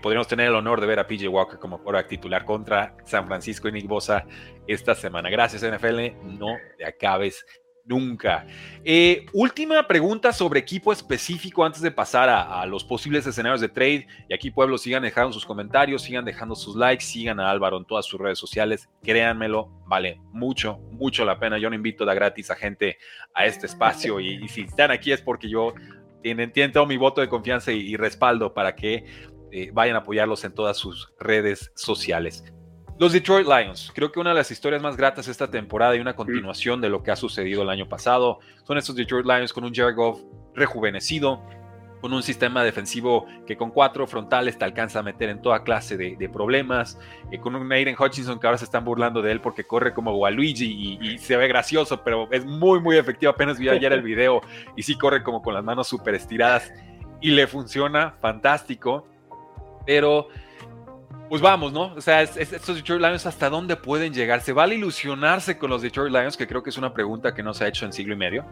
podríamos tener el honor de ver a PJ Walker como quarterback titular contra San Francisco y Nick Bosa esta semana. Gracias NFL, no te acabes nunca. Eh, última pregunta sobre equipo específico antes de pasar a, los posibles escenarios de trade. Y aquí, pueblo, sigan dejando sus comentarios, sigan dejando sus likes, sigan a Álvaro en todas sus redes sociales. Créanmelo, vale mucho, mucho la pena. Yo no invito da gratis a gente a este espacio. Y, si están aquí es porque yo tienen todo mi voto de confianza y, respaldo para que eh, vayan a apoyarlos en todas sus redes sociales. Los Detroit Lions, creo que una de las historias más gratas esta temporada y una continuación de lo que ha sucedido el año pasado son estos Detroit Lions con un Jared Goff rejuvenecido, con un sistema defensivo que con cuatro frontales te alcanza a meter en toda clase de, problemas, eh, con un Aiden Hutchinson que ahora se están burlando de él porque corre como Waluigi y, y se ve gracioso, pero es muy, muy efectivo. Apenas vi ayer el video y sí corre como con las manos súper estiradas y le funciona fantástico, pero pues vamos, ¿no? O sea, estos Detroit Lions, ¿hasta dónde pueden llegar? ¿Se vale ilusionarse con los Detroit Lions? Que creo que es una pregunta que no se ha hecho en siglo y medio.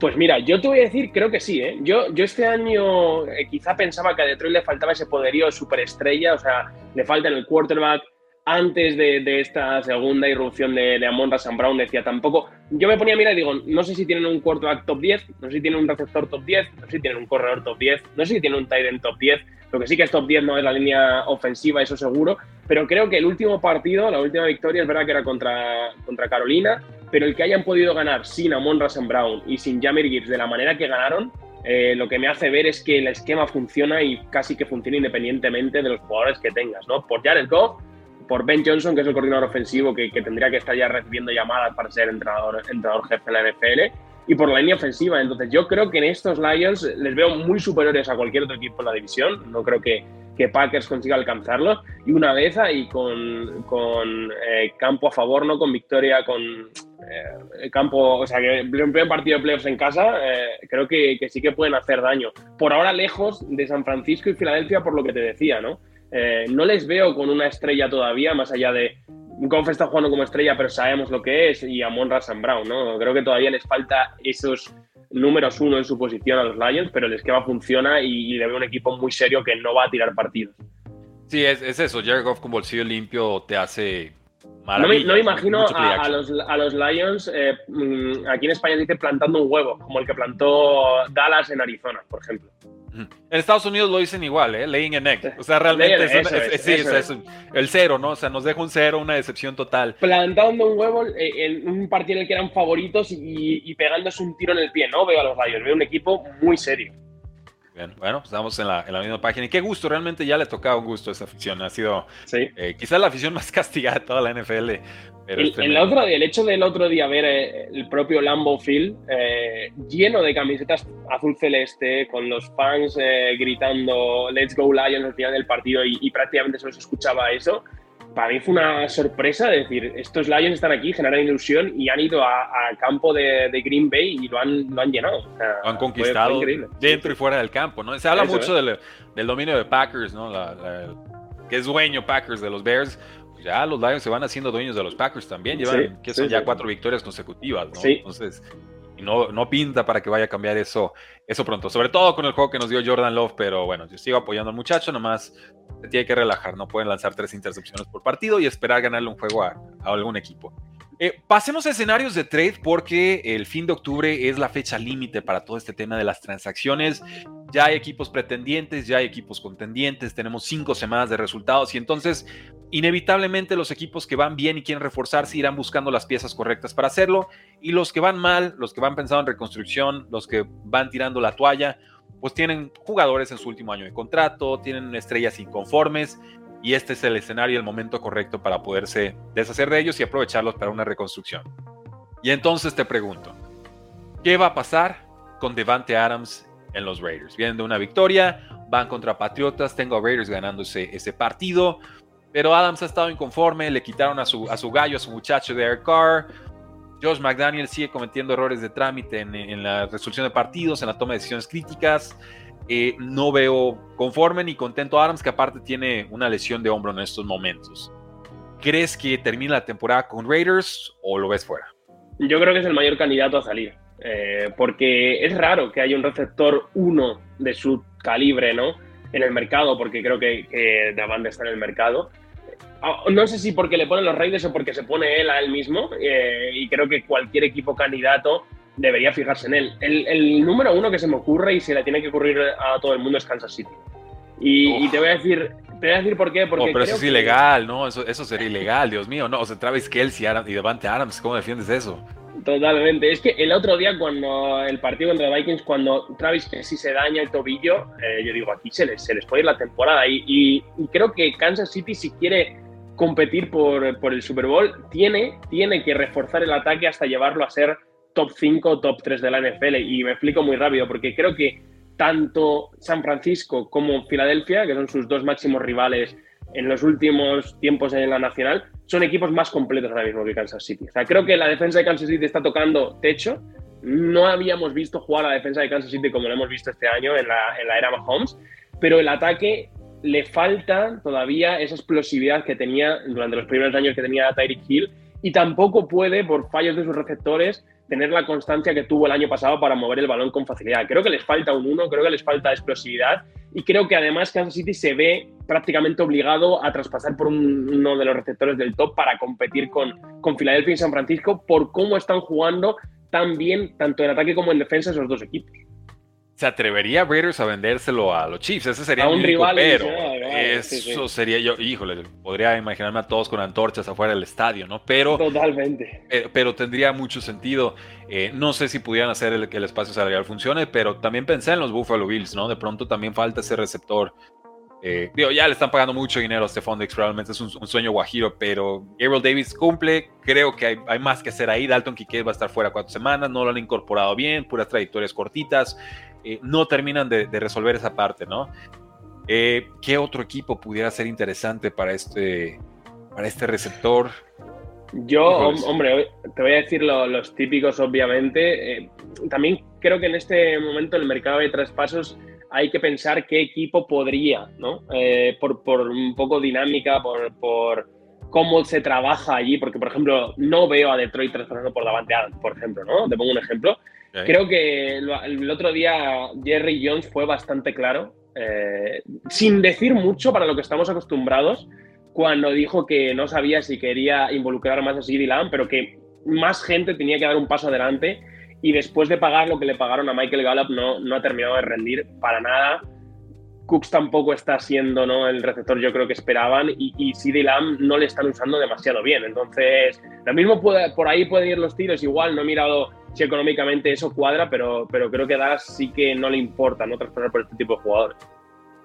Pues mira, yo te voy a decir, creo que sí, ¿eh? Yo, yo este año eh, quizá pensaba que a Detroit le faltaba ese poderío de superestrella, o sea, le falta en el quarterback. Antes de, esta segunda irrupción de, de Amon Rassan Brown, decía tampoco. Yo me ponía a mirar y digo, no sé si tienen un quarterback top 10, no sé si tienen un receptor top 10, no sé si tienen un corredor top 10, no sé si tienen un tight end top 10 lo que sí que es top 10 no es la línea ofensiva, eso seguro. Pero creo que el último partido, la última victoria, es verdad que era contra, contra Carolina, pero el que hayan podido ganar sin Amon Rasen Brown y sin Jamir Gibbs de la manera que ganaron, eh, lo que me hace ver es que el esquema funciona y casi que funciona independientemente de los jugadores que tengas, ¿no? Por Jared Goff, por Ben Johnson, que es el coordinador ofensivo que, que tendría que estar ya recibiendo llamadas para ser entrenador, entrenador jefe en la NFL, y por la línea ofensiva. Entonces yo creo que en estos Lions les veo muy superiores a cualquier otro equipo en la división. No creo que, que Packers consiga alcanzarlos. Y una vez ahí con, con eh, campo a favor, ¿no? Con victoria, con eh, campo, o sea, que el primer partido de playoffs en casa, eh, creo que, que, sí que pueden hacer daño. Por ahora lejos de San Francisco y Filadelfia, por lo que te decía, ¿no? no les veo con una estrella todavía, más allá de, Goff está jugando como estrella, pero sabemos lo que es, y a Monra Brown, ¿no? Creo que todavía les falta esos números uno en su posición a los Lions, pero el esquema funciona y, le veo un equipo muy serio que no va a tirar partidos. Sí, es, eso. Jared Goff con bolsillo limpio te hace no me, no me, imagino a, los, a, los, Lions, eh, mm, aquí en España dice plantando un huevo, como el que plantó Dallas en Arizona, por ejemplo. En Estados Unidos lo dicen igual, ¿eh? Laying an egg. O sea, realmente es, el cero, ¿no? O sea, nos deja un cero, una decepción total. Plantando un huevo eh, en un partido en el que eran favoritos y, pegándose un tiro en el pie, ¿no? Veo a los Lions, veo un equipo muy serio. Bien, bueno, pues estamos en la, en la, misma página. Y qué gusto, realmente ya le tocaba un gusto a esta afición. Ha sido eh, quizás la afición más castigada de toda la NFL el, otro, el hecho del otro día ver eh, el propio Lambo Field eh, lleno de camisetas azul celeste, con los fans eh, gritando Let's Go Lions al final del partido y, prácticamente se los escuchaba eso, para mí fue una sorpresa decir, estos Lions están aquí, generan ilusión y han ido al campo de, Green Bay y lo han, lo han llenado. lo han conquistado dentro y fuera del campo, ¿no? Se habla mucho del, dominio de Packers, ¿no? que es dueño Packers de los Bears ya los Lions se van haciendo dueños de los Packers también, llevan que son ya cuatro victorias consecutivas, ¿no? Entonces, no, no pinta para que vaya a cambiar eso, eso pronto, sobre todo con el juego que nos dio Jordan Love, pero bueno, yo sigo apoyando al muchacho, nomás se tiene que relajar, no pueden lanzar tres intercepciones por partido y esperar ganarle un juego a algún equipo. Eh, pasemos a escenarios de trade porque el fin de octubre es la fecha límite para todo este tema de las transacciones. Ya hay equipos pretendientes, ya hay equipos contendientes, tenemos cinco semanas de resultados y entonces inevitablemente los equipos que van bien y quieren reforzarse irán buscando las piezas correctas para hacerlo y los que van mal, los que van pensando en reconstrucción, los que van tirando la toalla, pues tienen jugadores en su último año de contrato, tienen estrellas inconformes y este es el escenario y el momento correcto para poderse deshacer de ellos y aprovecharlos para una reconstrucción. Y entonces te pregunto, ¿qué va a pasar con Devante Adams en los Raiders? Vienen de una victoria, van contra Patriotas, tengo a Raiders ganando ese, partido, pero Adams ha estado inconforme, le quitaron a su, a su gallo, a su muchacho de Air Carr. Josh McDaniel sigue cometiendo errores de trámite en, en la resolución de partidos, en la toma de decisiones críticas. Eh, no veo conforme ni contento a Adams, que aparte tiene una lesión de hombro en estos momentos. ¿Crees que termine la temporada con Raiders o lo ves fuera? Yo creo que es el mayor candidato a salir, eh, porque es raro que haya un receptor uno de su calibre ¿no? en el mercado, porque creo que, que Davante está en el mercado. Ah, no sé si porque le ponen los Raiders o porque se pone él a él mismo, eh, y creo que cualquier equipo candidato debería fijarse en él. El, número uno que se me ocurre y se le tiene que ocurrir a todo el mundo es Kansas City. Y, te voy a decir, te voy a decir por qué. Porque pero eso es ilegal, ¿no? Eso, eso sería ilegal, Dios mío, ¿no? O sea, Travis Kelsey y Devante Adams, ¿cómo defiendes eso? Totalmente. Es que el otro día, cuando el partido contra Vikings, cuando Travis Kelsey se daña el tobillo, eh, yo digo, aquí se les, se les puede ir la temporada. Y, y, creo que Kansas City, si quiere competir por, el Super Bowl, tiene, tiene que reforzar el ataque hasta llevarlo a ser top 5, top 3 de la NFL. Y me explico muy rápido, porque creo que tanto San Francisco como Filadelfia, que son sus dos máximos rivales en los últimos tiempos en la nacional, son equipos más completos ahora mismo que Kansas City. O sea, creo que la defensa de Kansas City está tocando techo. No habíamos visto jugar a la defensa de Kansas City como lo hemos visto este año en la, en la era Mahomes, pero el ataque le falta todavía esa explosividad que tenía durante los primeros años que tenía Tyreek Hill y tampoco puede, por fallos de sus receptores, tener la constancia que tuvo el año pasado para mover el balón con facilidad. Creo que les falta un uno, creo que les falta explosividad y creo que además Kansas City se ve prácticamente obligado a traspasar por uno de los receptores del top para competir con, con Filadelfia y San Francisco por cómo están jugando tan bien, tanto en ataque como en defensa, esos dos equipos. ¿Se atrevería Raiders a vendérselo a los Chiefs? Ese sería un rival. Pero eso sería yo, híjole, podría imaginarme a todos con antorchas afuera del estadio, ¿no? Pero. Totalmente. Eh, pero, tendría mucho sentido. Eh, no sé si pudieran hacer el, que el espacio salarial funcione, pero también pensé en los Buffalo Bills, ¿no? De pronto también falta ese receptor. Eh, digo, ya le están pagando mucho dinero a Stephon Dix, probablemente es un, sueño guajiro, pero Gabriel Davis cumple. Creo que hay, hay más que hacer ahí. Dalton Kike va a estar fuera cuatro semanas, no lo han incorporado bien, puras trayectorias cortitas. Eh, no terminan de, resolver esa parte, ¿no? Eh, ¿Qué otro equipo pudiera ser interesante para este, para este receptor? Yo, hombre, te voy a decir los típicos, obviamente. Eh, también creo que en este momento el mercado de traspasos hay que pensar qué equipo podría, ¿no? por, por, un poco dinámica, por, por, cómo se trabaja allí, porque, por ejemplo, no veo a Detroit traspasando por Davante Adams, por ejemplo, ¿no? Te pongo un ejemplo. Creo que el otro día Jerry Jones fue bastante claro, eh, sin decir mucho para lo que estamos acostumbrados, cuando dijo que no sabía si quería involucrar más a CeeDee Lamb, pero que más gente tenía que dar un paso adelante y después de pagar lo que le pagaron a Michael Gallup no, no ha terminado de rendir para nada. Cooks tampoco está siendo ¿no? el receptor yo creo que esperaban y, y CD Lamb no le están usando demasiado bien. Entonces, lo mismo puede, por ahí pueden ir los tiros. Igual no he mirado si económicamente eso cuadra, pero, pero creo que Dallas sí que no le importa no traspasar por este tipo de jugadores.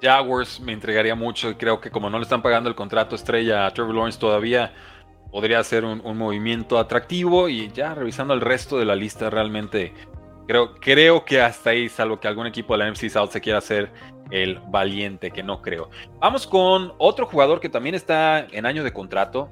Jaguars me entregaría mucho y creo que como no le están pagando el contrato estrella a Trevor Lawrence todavía, podría ser un, movimiento atractivo y ya revisando el resto de la lista realmente creo, creo que hasta ahí, salvo que algún equipo de la NFC South se quiera hacer el valiente, que no creo. Vamos con otro jugador que también está en año de contrato,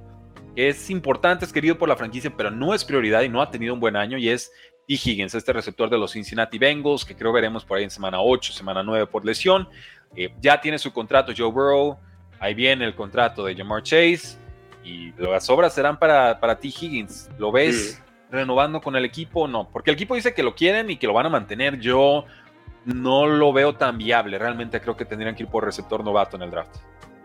es importante, es querido por la franquicia, pero no es prioridad y no ha tenido un buen año, y es T. Higgins, este receptor de los Cincinnati Bengals, que creo veremos por ahí en semana 8, semana 9 por lesión. Eh, ya tiene su contrato Joe Burrow, ahí viene el contrato de Jamar Chase, y las obras serán para, para T. Higgins. ¿Lo ves renovando con el equipo? No, porque el equipo dice que lo quieren y que lo van a mantener. Yo no lo veo tan viable. Realmente creo que tendrían que ir por receptor novato en el draft.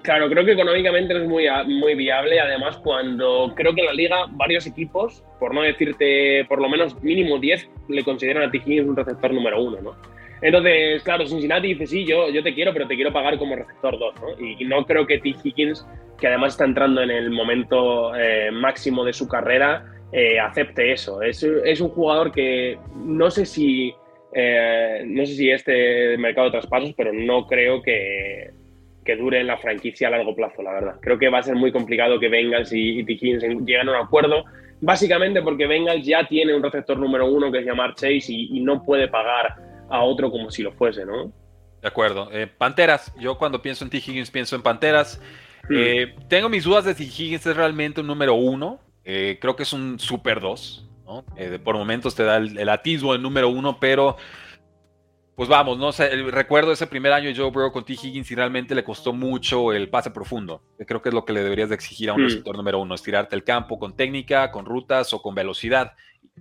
Claro, creo que económicamente es muy, muy viable. Además, cuando creo que en la liga varios equipos, por no decirte por lo menos mínimo 10, le consideran a T. Higgins un receptor número uno, ¿no? Entonces, claro, Cincinnati dice, sí, yo, yo te quiero, pero te quiero pagar como receptor 2, ¿no? Y, no creo que T. Higgins, que además está entrando en el momento eh, máximo de su carrera, eh, acepte eso. Es, es, un jugador que no sé si... Eh, no sé si este mercado de traspasos, pero no creo que, que dure en la franquicia a largo plazo, la verdad. Creo que va a ser muy complicado que Bengals y, y Higgins lleguen a un acuerdo, básicamente porque Bengals ya tiene un receptor número uno que es llamar Chase y, no puede pagar a otro como si lo fuese, ¿no? De acuerdo. Eh, Panteras, yo cuando pienso en T. Higgins pienso en Panteras. Eh, tengo mis dudas de si Higgins es realmente un número uno. Eh, creo que es un super dos. ¿no? por momentos te da el, el atisbo del número uno, pero pues vamos, no sé, recuerdo ese primer año de Joe Burrow con T. Higgins y realmente le costó mucho el pase profundo. Creo que es lo que le deberías de exigir a un hmm. receptor número uno, estirarte el campo con técnica, con rutas o con velocidad.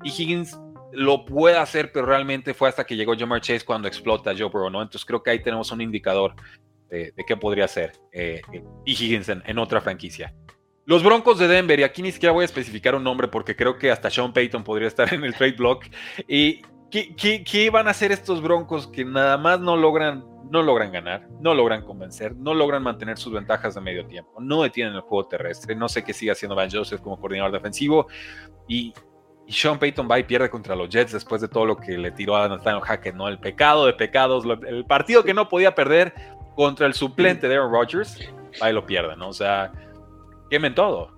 Y Higgins lo puede hacer, pero realmente fue hasta que llegó Jamar Chase cuando explota Joe Burrow, ¿no? Entonces creo que ahí tenemos un indicador de, qué podría ser eh, Higgins en, otra franquicia. Los Broncos de Denver, y aquí ni siquiera voy a especificar un nombre porque creo que hasta Sean Payton podría estar en el trade block. ¿Y qué, qué, van a hacer estos Broncos que nada más no logran, no logran ganar, no logran convencer, no logran mantener sus ventajas de medio tiempo, no detienen el juego terrestre? No sé qué sigue haciendo Van Joseph como coordinador defensivo. Y, Sean Payton va y pierde contra los Jets después de todo lo que le tiró a Nathaniel Hackett, ¿no? El pecado de pecados, el partido que no podía perder contra el suplente de Aaron Rodgers, ahí lo pierde, ¿no? O sea quemen todo.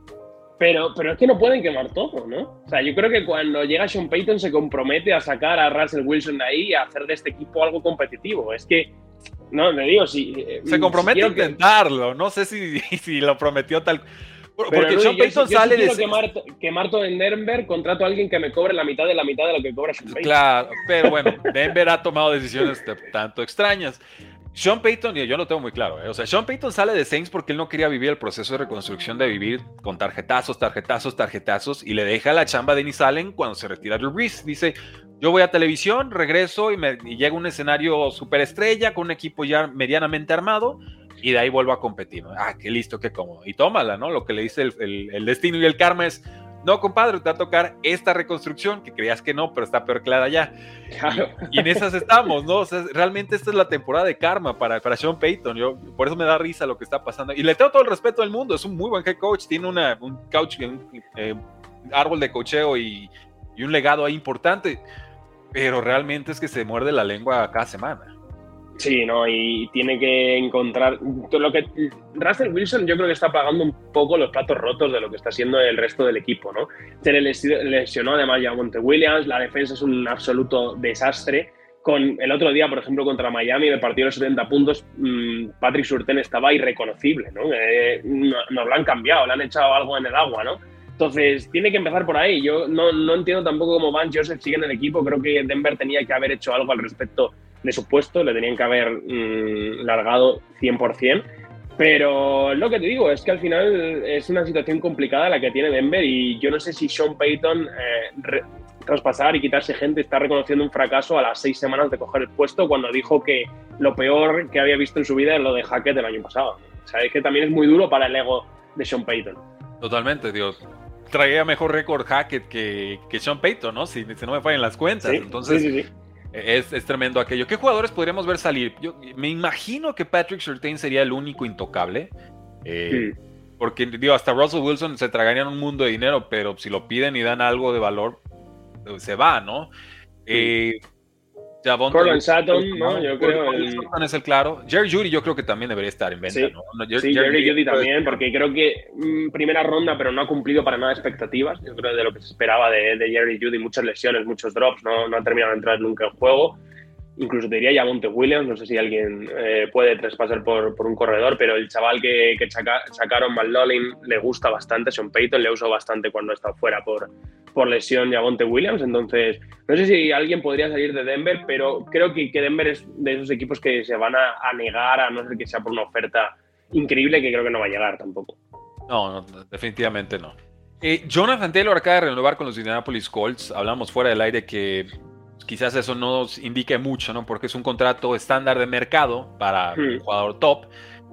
Pero, pero es que no pueden quemar todo, ¿no? O sea, yo creo que cuando llega Sean Payton se compromete a sacar a Russell Wilson de ahí y a hacer de este equipo algo competitivo. Es que, no, le digo, si. Eh, se compromete a intentarlo, no sé si, si lo prometió tal. Porque Sean Payton sale de. Quemar, quemar todo en Denver, contrato a alguien que me cobre la mitad de la mitad de lo que cobra Sean Payton. Claro, pero bueno, Denver ha tomado decisiones tanto extrañas. Sean Payton, y yo lo tengo muy claro, ¿eh? o sea, Sean Payton sale de Saints porque él no quería vivir el proceso de reconstrucción de vivir con tarjetazos, tarjetazos, tarjetazos, y le deja la chamba a Dennis Allen cuando se retira Drew Brees. Dice, yo voy a televisión, regreso y, me, llega un escenario superestrella con un equipo ya medianamente armado, y de ahí vuelvo a competir. Ah, qué listo, qué cómodo. Y tómala, ¿no? Lo que le dice el destino y el karma es, no, compadre, te va a tocar esta reconstrucción, que creías que no, pero está peor clara ya. Y, en esas estamos, ¿no? O sea, realmente esta es la temporada de karma para, para Sean Payton. Yo, por eso me da risa lo que está pasando. Y le tengo todo el respeto del mundo, es un muy buen head coach, tiene una, un couch, un eh, árbol de cocheo y, y un legado ahí importante, pero realmente es que se muerde la lengua cada semana. Sí, no, y tiene que encontrar. Lo que Russell Wilson, yo creo que está pagando un poco los platos rotos de lo que está siendo el resto del equipo, ¿no? Se le lesionó además ya Monte Williams, la defensa es un absoluto desastre. Con el otro día, por ejemplo, contra Miami, de partido de 70 puntos, mm, Patrick Surten estaba irreconocible, ¿no? Eh, nos lo han cambiado, le han echado algo en el agua, ¿no? Entonces, tiene que empezar por ahí. Yo no, no entiendo tampoco cómo Van Joseph sigue en el equipo. Creo que Denver tenía que haber hecho algo al respecto de su puesto, le tenían que haber mm, largado 100%. Pero lo que te digo es que al final es una situación complicada la que tiene Denver y yo no sé si Sean Payton eh, traspasar y quitarse gente está reconociendo un fracaso a las seis semanas de coger el puesto cuando dijo que lo peor que había visto en su vida es lo de Hackett del año pasado. O sea, es que también es muy duro para el ego de Sean Payton. Totalmente, Dios. Traía mejor récord Hackett que, que Sean Payton, ¿no? Si, no me fallan las cuentas. Entonces, sí, sí, es, tremendo aquello. ¿Qué jugadores podríamos ver salir? Yo me imagino que Patrick Surtain sería el único intocable. Eh, porque, digo, hasta Russell Wilson se tragarían un mundo de dinero, pero si lo piden y dan algo de valor, se va, ¿no? Eh, Corland Sutton, ¿no? Yo creo. es el claro. Jerry Judy, yo creo que también debería estar en venta, sí. ¿no? sí, Jerry, Judy también, porque creo que mm, primera ronda, pero no ha cumplido para nada expectativas. Yo creo de lo que se esperaba de, de Jerry Judy, muchas lesiones, muchos drops, no, no ha terminado de entrar nunca en juego. Incluso te diría ya Monte Williams, no sé si alguien eh, puede traspasar por, por, un corredor, pero el chaval que, que sacaron, Lolin le gusta bastante, Sean Payton le uso bastante cuando está fuera por, por lesión Monte Williams, entonces no sé si alguien podría salir de Denver, pero creo que, que Denver es de esos equipos que se van a, negar a no ser que sea por una oferta increíble que creo que no va a llegar tampoco. No, definitivamente no. Eh, Jonathan Taylor acaba de renovar con los Indianapolis Colts. Hablamos fuera del aire que quizás eso no nos indique mucho, ¿no? Porque es un contrato estándar de mercado para un hmm. jugador top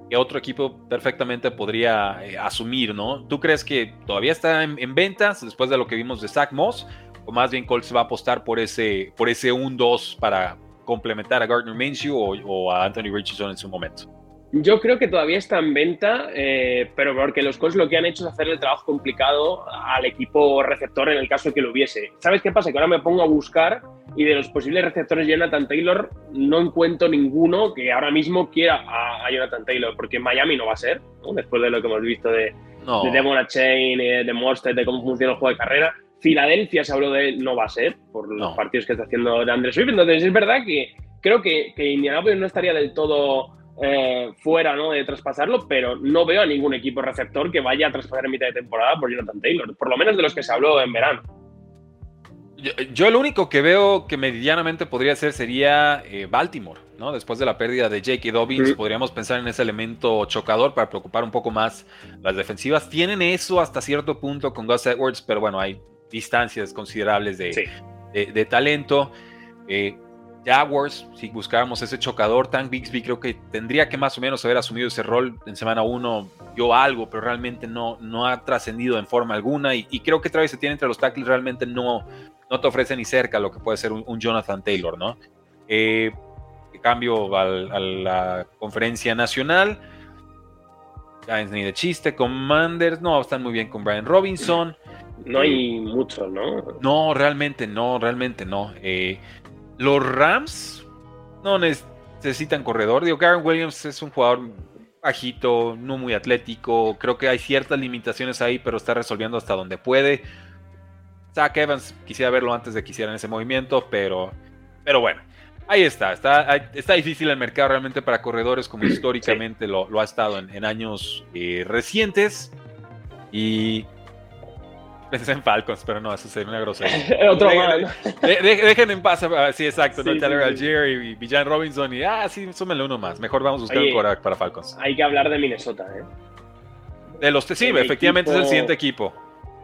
que otro equipo perfectamente podría eh, asumir, ¿no? ¿Tú crees que todavía está en, ventas después de lo que vimos de Zach Moss? ¿O más bien Colts va a apostar por ese, por ese 1-2 para complementar a Gardner Minshew o, o a Anthony Richardson en su momento? Yo creo que todavía está en venta, eh, pero porque los Colts lo que han hecho es hacer el trabajo complicado al equipo receptor en el caso de que lo hubiese. ¿Sabes qué pasa? Que ahora me pongo a buscar y de los posibles receptores de Jonathan Taylor no encuentro ninguno que ahora mismo quiera a, Jonathan Taylor, porque Miami no va a ser, después de lo que hemos visto de, de Demona Chain, eh, de Monster, de cómo funciona el juego de carrera. Filadelfia se habló de él, no va a ser, por los partidos que está haciendo de Andrés Swift. Entonces es verdad que creo que, que Indianapolis no estaría del todo eh, fuera ¿no? de traspasarlo, pero no veo a ningún equipo receptor que vaya a traspasar en mitad de temporada por Jonathan Taylor, por lo menos de los que se habló en verano. Yo, el único que veo que medianamente podría ser sería eh, Baltimore, ¿no? Después de la pérdida de Jake Dobbins, podríamos pensar en ese elemento chocador para preocupar un poco más las defensivas. Tienen eso hasta cierto punto con Gus Edwards, pero bueno, hay distancias considerables de, de, talento. Eh, Jaguars, si buscáramos ese chocador, Tank Bixby creo que tendría que más o menos haber asumido ese rol en semana 1, dio algo, pero realmente no, no ha trascendido en forma alguna y, creo que Travis tiene entre los tackles realmente no, no te ofrece ni cerca lo que puede ser un, Jonathan Taylor, ¿no? Eh, cambio a la conferencia nacional, Giants ni de chiste, Commanders, no, están muy bien con Brian Robinson. No hay mucho, ¿no? No, realmente no, realmente no. Eh, los Rams no necesitan corredor. Digo, Garen Williams es un jugador bajito, no muy atlético. Creo que hay ciertas limitaciones ahí, pero está resolviendo hasta donde puede. Zach Evans, quisiera verlo antes de que hicieran ese movimiento, pero, pero bueno, ahí está, está. Está difícil el mercado realmente para corredores, como históricamente lo, ha estado en, años eh, recientes. Y Pensé en Falcons, pero no, eso sería una grosería. Otro dejen, en paz, sí, exacto, ¿no? Tyler Algier y Bijan Robinson y, ah, sí, súmenle uno más. Mejor vamos a buscar un quarterback para Falcons. Hay que hablar de Minnesota, ¿eh? De los sí, efectivamente es el siguiente equipo.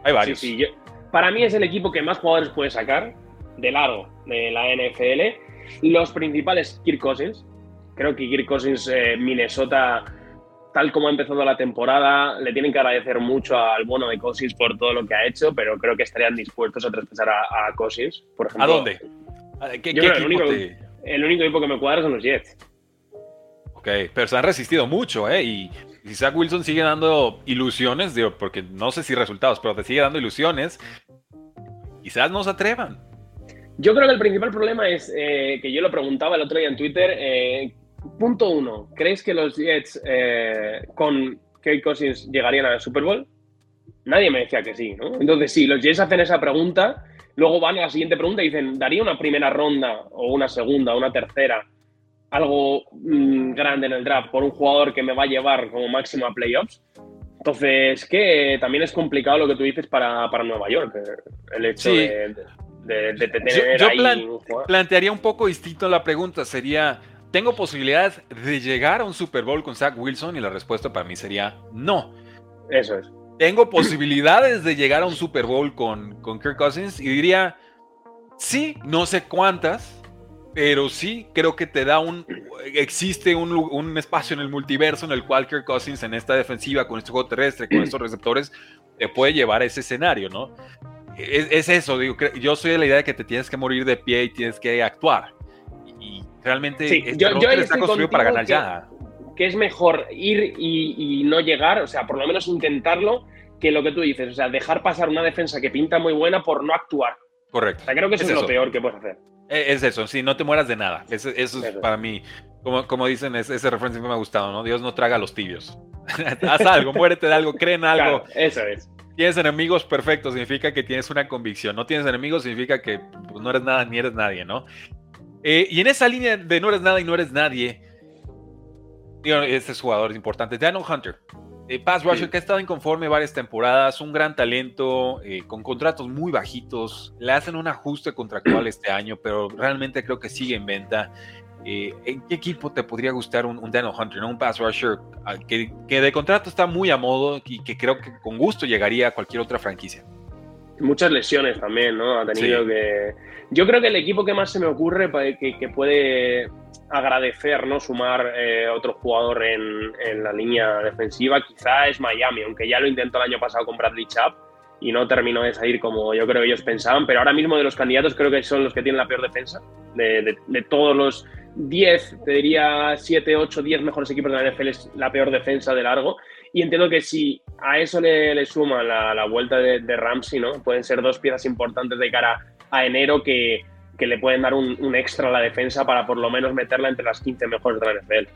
Hay varios. Sí, sí, para mí es el equipo que más jugadores puede sacar de largo de la NFL. Los principales, Kirk Cousins. Creo que Kirk Cousins, eh, Minnesota tal como ha empezado la temporada, le tienen que agradecer mucho al bono de Cousins por todo lo que ha hecho, pero creo que estarían dispuestos a traspasar a, a Cousins, por ejemplo. ¿A dónde? ¿Qué, el, único, el único equipo que me cuadra son los Jets. Ok, pero se han resistido mucho, ¿eh? Y Zach Wilson sigue dando ilusiones, digo, porque no sé si resultados, pero te sigue dando ilusiones, quizás no se atrevan. Yo creo que el principal problema es eh, que yo lo preguntaba el otro día en Twitter, eh, Punto uno, ¿creéis que los Jets eh, con Kate Cousins llegarían al Super Bowl? Nadie me decía que sí, ¿no? Entonces, sí, los Jets hacen esa pregunta, luego van a la siguiente pregunta y dicen, ¿daría una primera ronda o una segunda o una tercera algo mm, grande en el draft por un jugador que me va a llevar como máximo a playoffs? Entonces, que también es complicado lo que tú dices para, Nueva York, el hecho de, tener yo, yo plantearía un poco distinto la pregunta, sería ¿Tengo posibilidades de llegar a un Super Bowl con Zach Wilson? Y la respuesta para mí sería no. Eso es. ¿Tengo posibilidades de llegar a un Super Bowl con, con Kirk Cousins? Y diría, sí, no sé cuántas, pero sí creo que te da un... Existe un, un, espacio en el multiverso en el cual Kirk Cousins en esta defensiva, con este juego terrestre, con estos receptores, te puede llevar a ese escenario, ¿no? Es, es eso, digo, yo soy de la idea de que te tienes que morir de pie y tienes que actuar. Realmente este yo, está construido para ganar ya. Que es mejor ir y, no llegar, o sea, por lo menos intentarlo, que lo que tú dices, o sea, dejar pasar una defensa que pinta muy buena por no actuar. Correcto. O sea, creo que eso es, lo peor que puedes hacer. E, es eso, sí, no te mueras de nada. Eso, es para mí, como, como dicen, ese referencia me ha gustado, ¿no? Dios no traga a los tibios. Haz algo, muérete de algo, cree en algo. eso es. Tienes enemigos, perfecto, significa que tienes una convicción. No tienes enemigos, significa que pues, no eres nada ni eres nadie, ¿no? Eh, y en esa línea de no eres nada y no eres nadie, este es jugador importante. Daniel Hunter, eh, pass rusher que ha estado inconforme varias temporadas, un gran talento, eh, con contratos muy bajitos. Le hacen un ajuste contractual este año, pero realmente creo que sigue en venta. ¿En qué equipo te podría gustar un, Daniel Hunter, un pass rusher que, que, de contrato está muy a modo y que creo que con gusto llegaría a cualquier otra franquicia? Muchas lesiones también, ¿no? Ha tenido que yo creo que el equipo que más se me ocurre que, que puede agradecer no sumar eh, otro jugador en, en, la línea defensiva. Quizá es Miami, aunque ya lo intentó el año pasado con Bradley Chubb y no terminó de salir como yo creo que ellos pensaban, pero ahora mismo de los candidatos creo que son los que tienen la peor defensa. De, de, todos los 10, te diría 7, 8, 10 mejores equipos de la NFL es la peor defensa de largo. Y entiendo que si a eso le, le suma la, la vuelta de, de Ramsey, ¿no? pueden ser dos piezas importantes de cara a enero que, le pueden dar un, extra a la defensa para por lo menos meterla entre las 15 mejores de la NFL.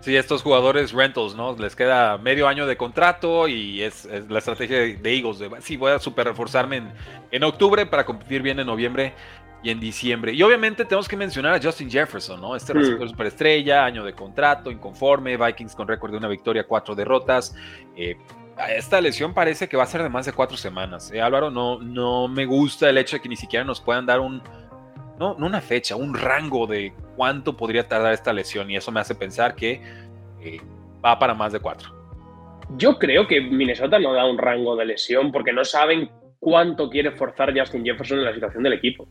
Sí, estos jugadores rentals, ¿no? Les queda medio año de contrato y es, la estrategia de Eagles. De, sí, voy a super reforzarme en, octubre para competir bien en noviembre y en diciembre. Y obviamente tenemos que mencionar a Justin Jefferson, ¿no? Este mm. superestrella, año de contrato, inconforme, Vikings con récord de una victoria, cuatro derrotas. Eh, esta lesión parece que va a ser de más de cuatro semanas. Eh, Álvaro, no, no me gusta el hecho de que ni siquiera nos puedan dar un, no, no una fecha, un rango de cuánto podría tardar esta lesión y eso me hace pensar que eh, va para más de cuatro. Yo creo que Minnesota no da un rango de lesión porque no saben cuánto quiere forzar Justin Jefferson en la situación del equipo.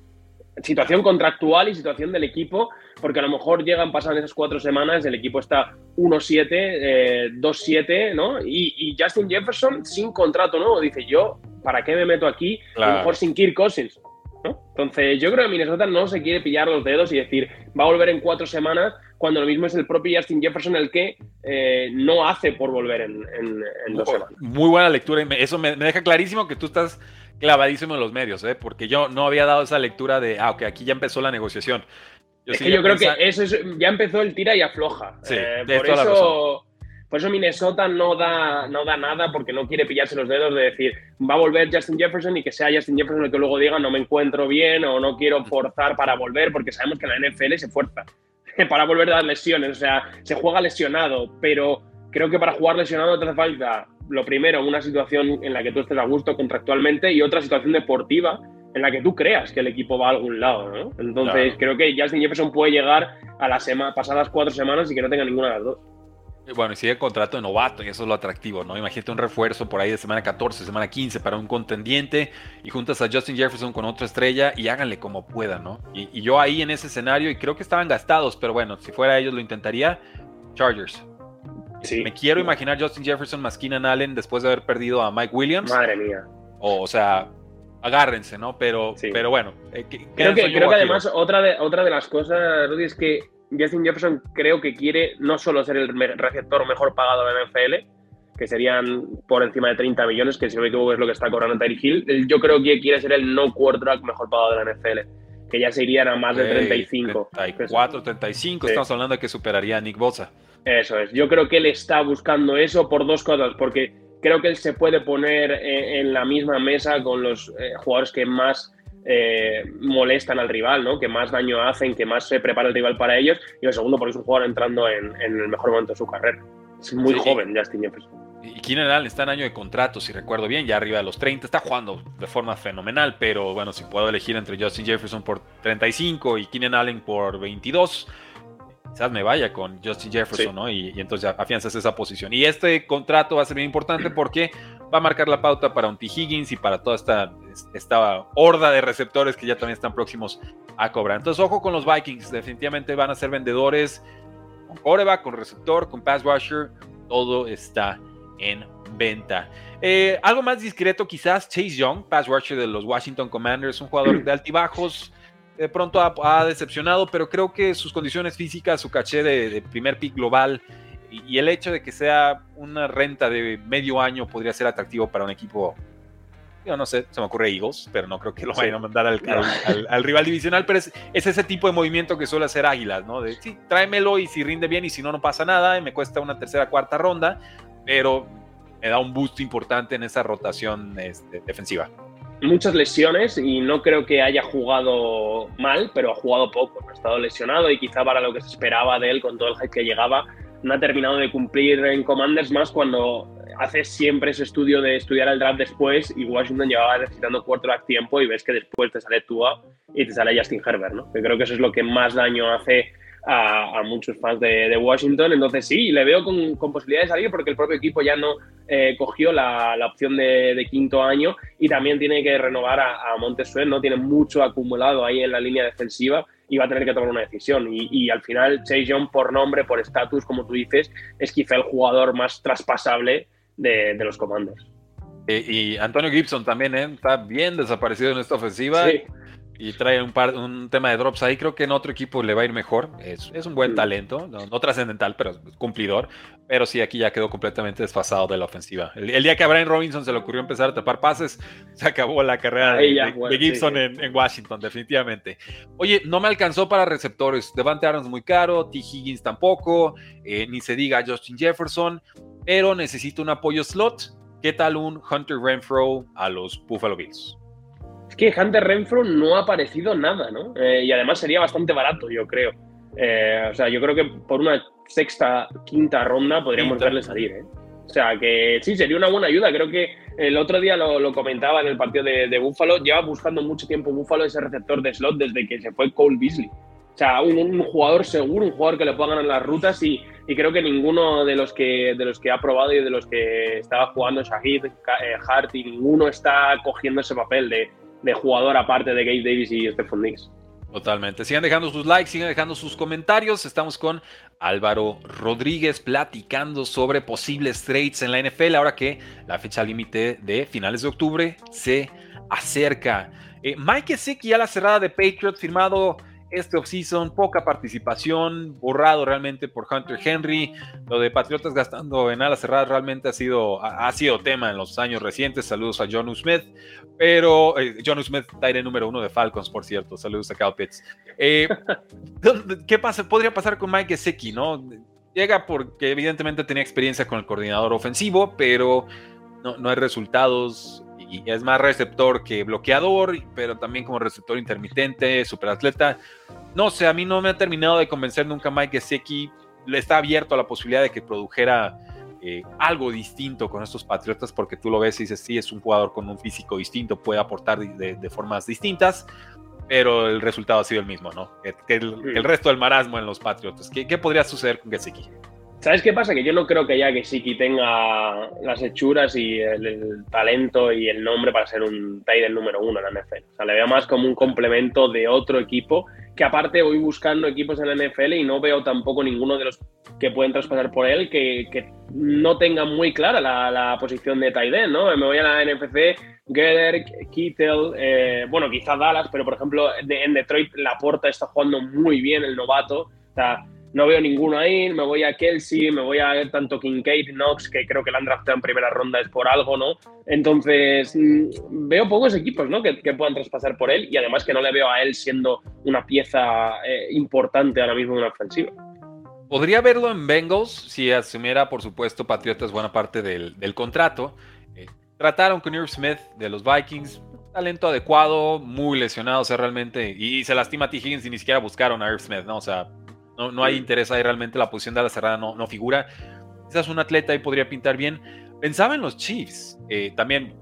situación contractual y situación del equipo, porque a lo mejor llegan, pasan esas cuatro semanas, el equipo está 1-7, eh, 2-7, ¿no? Y, y, Justin Jefferson sin contrato nuevo, dice yo, ¿para qué me meto aquí? A lo mejor sin Kirk Cousins. ¿No? Entonces, yo creo que Minnesota no se quiere pillar los dedos y decir, va a volver en cuatro semanas, cuando lo mismo es el propio Justin Jefferson el que eh, no hace por volver en, en, dos semanas. Muy buena lectura y eso me, me deja clarísimo que tú estás clavadísimo en los medios, ¿eh? porque yo no había dado esa lectura de, ah, ok, aquí ya empezó la negociación. Yo es que yo creo que eso es, ya empezó el tira y afloja. Sí, eh, por, eso, por eso Minnesota no da, no da nada porque no quiere pillarse los dedos de decir, va a volver Justin Jefferson y que sea Justin Jefferson el que luego diga no me encuentro bien o no quiero forzar para volver porque sabemos que la NFL se fuerza para volver a dar lesiones, o sea, se juega lesionado, pero creo que para jugar lesionado te hace falta lo primero, una situación en la que tú estés a gusto contractualmente y otra situación deportiva en la que tú creas que el equipo va a algún lado, ¿no? Entonces, creo que Justin Jefferson puede llegar a la semana, pasadas cuatro semanas y que no tenga ninguna de las dos. Bueno, y sigue contrato de novato, y eso es lo atractivo, ¿no? Imagínate un refuerzo por ahí de semana 14, semana 15 para un contendiente y juntas a Justin Jefferson con otra estrella y háganle como puedan, ¿no? Y, y yo ahí en ese escenario, y creo que estaban gastados, pero bueno, si fuera ellos lo intentaría, Chargers. Me quiero imaginar Justin Jefferson más Keenan Allen después de haber perdido a Mike Williams. Madre mía. O, sea, agárrense, ¿no? Pero, pero bueno. Eh, creo que, creo que además otra de, otra de las cosas, Rudy, es que Justin Jefferson creo que quiere no solo ser el receptor mejor pagado de la NFL, que serían por encima de 30 millones, que si no me equivoco es lo que está cobrando Tyreek Hill. Yo creo que quiere ser el no quarterback mejor pagado de la NFL, que ya se irían a más de 35. 34, 35, estamos hablando de que superaría a Nick Bosa. Eso es. Yo creo que él está buscando eso por dos cosas, porque creo que él se puede poner eh, en la misma mesa con los eh, jugadores que más eh, molestan al rival, ¿no? Que más daño hacen, que más se prepara el rival para ellos. Y lo segundo, porque es un jugador entrando en, el mejor momento de su carrera. Es muy joven, Justin Jefferson. Y Keenan Allen está en año de contrato, si recuerdo bien, ya arriba de los 30. Está jugando de forma fenomenal, pero bueno, si puedo elegir entre Justin Jefferson por 35 y Keenan Allen por 22 quizás me vaya con Justin Jefferson, ¿no? Y, entonces afianzas esa posición. Y este contrato va a ser bien importante porque va a marcar la pauta para un T. Higgins y para toda esta, esta horda de receptores que ya también están próximos a cobrar. Entonces, ojo con los Vikings, definitivamente van a ser vendedores con coreback, con receptor, con pass rusher, todo está en venta. Eh, algo más discreto, quizás Chase Young, pass rusher de los Washington Commanders, un jugador de altibajos de pronto ha, decepcionado, pero creo que sus condiciones físicas, su caché de, primer pick global y, el hecho de que sea una renta de medio año podría ser atractivo para un equipo. Yo no sé, se me ocurre Eagles, pero no creo que lo vayan a mandar al, rival divisional, pero es, ese tipo de movimiento que suele hacer Águilas, ¿no? De sí, tráemelo y si rinde bien y si no, no pasa nada, y me cuesta una tercera, cuarta ronda, pero me da un boost importante en esa rotación este, defensiva muchas lesiones y no creo que haya jugado mal, pero ha jugado poco. Ha estado lesionado y quizá para lo que se esperaba de él con todo el hype que llegaba, no ha terminado de cumplir en Commanders más cuando hace siempre ese estudio de estudiar el draft después y Washington llevaba necesitando quarterback tiempo y ves que después te sale Tua y te sale Justin Herbert, ¿no? Que creo que eso es lo que más daño hace a, muchos fans de, Washington. Entonces sí, le veo con, con, posibilidad de salir porque el propio equipo ya no eh, cogió la, la opción de, de, quinto año y también tiene que renovar a, a ¿no? Tiene mucho acumulado ahí en la línea defensiva y va a tener que tomar una decisión. Y, y al final, Chase Young, por nombre, por estatus, como tú dices, es quizá el jugador más traspasable de, de los comandos. Y, y, Antonio Gibson también ¿eh? está bien desaparecido en esta ofensiva. Sí y trae un, par, un tema de drops ahí. Creo que en otro equipo le va a ir mejor. Es, es un buen talento, no, trascendental, pero cumplidor. Pero sí, aquí ya quedó completamente desfasado de la ofensiva. El, día que a Brian Robinson se le ocurrió empezar a tapar pases, se acabó la carrera de, Gibson en, Washington, definitivamente. Oye, no me alcanzó para receptores. Devante Adams muy caro, T. Higgins tampoco, eh, ni se diga Justin Jefferson, pero necesito un apoyo slot. ¿Qué tal un Hunter Renfro a los Buffalo Bills? Que Hunter Renfro no ha aparecido nada, ¿no? Eh, y además sería bastante barato, yo creo. Eh, o sea, yo creo que por una sexta, quinta ronda podríamos verle salir, ¿eh? O sea, que sí, sería una buena ayuda. Creo que el otro día lo, comentaba en el partido de, de Buffalo. Lleva buscando mucho tiempo Buffalo ese receptor de slot desde que se fue Cole Beasley. O sea, un, jugador seguro, un jugador que le pueda ganar las rutas y, y, creo que ninguno de los que, de los que ha probado y de los que estaba jugando Shahid, Hart y ninguno está cogiendo ese papel de, de jugador aparte de Gabe Davis y Stephon Diggs. Totalmente. Sigan dejando sus likes, sigan dejando sus comentarios. Estamos con Álvaro Rodríguez platicando sobre posibles trades en la NFL ahora que la fecha límite de finales de octubre se acerca. Eh, Mike Gesicki a la cerrada de Patriots firmado este offseason, poca participación, borrado realmente por Hunter Henry. Lo de Patriotas gastando en alas cerradas realmente ha sido, ha, sido tema en los años recientes. Saludos a John Smith, pero eh, John Smith, Tyre número uno de Falcons, por cierto. Saludos a Cal Pitts. Eh, ¿Qué pasa? Podría pasar con Mike Gesicki, ¿no? Llega porque evidentemente tenía experiencia con el coordinador ofensivo, pero no, no hay resultados y es más receptor que bloqueador, pero también como receptor intermitente, superatleta. No sé, a mí no me ha terminado de convencer nunca Mike Gesicki. Le está abierto a la posibilidad de que produjera eh, algo distinto con estos Patriotas, porque tú lo ves y dices, sí, es un jugador con un físico distinto, puede aportar de, formas distintas, pero el resultado ha sido el mismo, ¿no? Que, el, resto del marasmo en los Patriotas. ¿Qué, qué podría suceder con Gesicki? ¿Sabes qué pasa? Que yo no creo que ya que Siki tenga las hechuras y el, talento y el nombre para ser un tight número uno en la NFL. O sea, le veo más como un complemento de otro equipo que aparte voy buscando equipos en la NFL y no veo tampoco ninguno de los que pueden traspasar por él que, no tenga muy clara la, posición de tight ¿no? Me voy a la NFC, Geller, Kittel, eh, bueno, quizás Dallas, pero por ejemplo en Detroit Laporta está jugando muy bien el novato. O sea, no veo ninguno ahí, me voy a Kelsey, me voy a tanto Kincaid, Knox, que creo que la han draftado en primera ronda es por algo, ¿no? Entonces, mm, veo pocos equipos, ¿no? Que, puedan traspasar por él y además que no le veo a él siendo una pieza eh, importante ahora mismo en una ofensiva. Podría verlo en Bengals si asumiera, por supuesto, Patriotas buena parte del, contrato. Eh, trataron con Irv Smith de los Vikings, talento adecuado, muy lesionado, o sea, realmente, y se lastima a T. Higgins y ni siquiera buscaron a Irv Smith, ¿no? O sea, no, no hay interés ahí realmente, la posición de la cerrada no, no figura. Quizás un atleta ahí podría pintar bien. Pensaba en los Chiefs, eh, también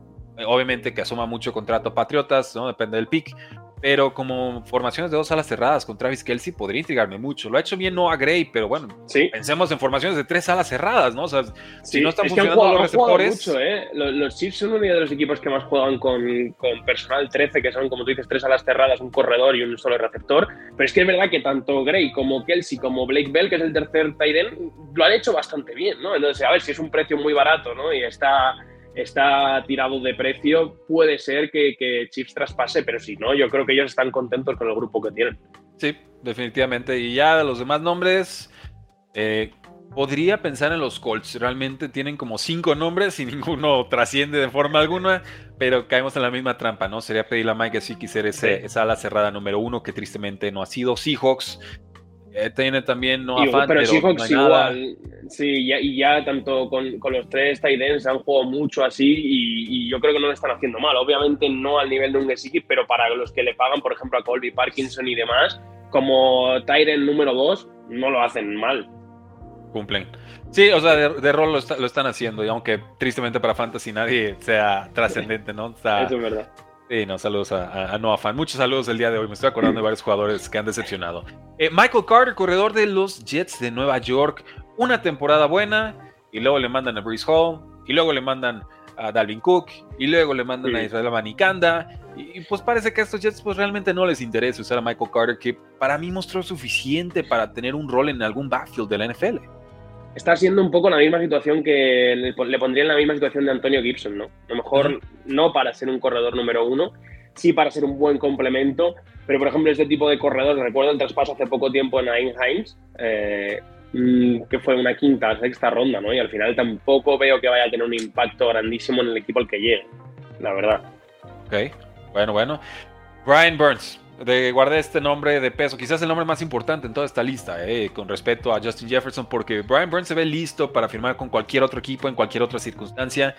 obviamente que asuma mucho contrato Patriotas, ¿no? depende del pick, pero como formaciones de dos alas cerradas con Travis Kelsey podría intrigarme mucho. Lo ha hecho bien Noah Gray, pero bueno, pensemos en formaciones de tres alas cerradas, ¿no? O sea, si no están funcionando los receptores. ¿eh? los, Chiefs son uno de los equipos que más juegan con, con, personal 13, que son, como tú dices, tres alas cerradas, un corredor y un solo receptor. Pero es que es verdad que tanto Gray como Kelsey como Blake Bell, que es el tercer tight lo han hecho bastante bien, ¿no? Entonces, a ver si es un precio muy barato, ¿no? Y está está tirado de precio, puede ser que, que, Chiefs traspase, pero si no, yo creo que ellos están contentos con el grupo que tienen. Sí, definitivamente. Y ya de los demás nombres, eh, podría pensar en los Colts. Realmente tienen como cinco nombres y ninguno trasciende de forma alguna, pero caemos en la misma trampa, ¿no? Sería pedirle a Mike si quisiera ese, esa ala cerrada número uno, que tristemente no ha sido. Seahawks tiene también no afán, pero, Seahawks igual. Sí, y ya tanto con, los tres tight han jugado mucho así y, yo creo que no lo están haciendo mal. Obviamente no al nivel de un Gesicki, pero para los que le pagan, por ejemplo, a Colby Parkinson y demás, como Tyren número dos, no lo hacen mal. Cumplen. Sí, o sea, de, rol lo, están haciendo, y aunque tristemente para Fantasy nadie sea trascendente, ¿no? Eso es verdad. Sí, no, saludos a, Noah Fan. Muchos saludos el día de hoy. Me estoy acordando de varios jugadores que han decepcionado. Eh, Michael Carter, corredor de los Jets de Nueva York. Una temporada buena. Y luego le mandan a Bruce Hall. Y luego le mandan a Dalvin Cook. Y luego le mandan a Israel Manicanda. Y, pues parece que a estos Jets pues realmente no les interesa usar a Michael Carter. Que para mí mostró suficiente para tener un rol en algún backfield de la NFL está siendo un poco la misma situación que le, pondría en la misma situación de Antonio Gibson, ¿no? A lo mejor no para ser un corredor número uno, sí para ser un buen complemento, pero por ejemplo este tipo de corredor, recuerdo el traspaso hace poco tiempo en Ain eh, mm, que fue una quinta, sexta ronda, ¿no? Y al final tampoco veo que vaya a tener un impacto grandísimo en el equipo al que llegue, la verdad. Ok, bueno, bueno. Brian Burns, de guardar este nombre de peso, quizás el nombre más importante en toda esta lista, eh, con respecto a Justin Jefferson, porque Brian Burns se ve listo para firmar con cualquier otro equipo en cualquier otra circunstancia.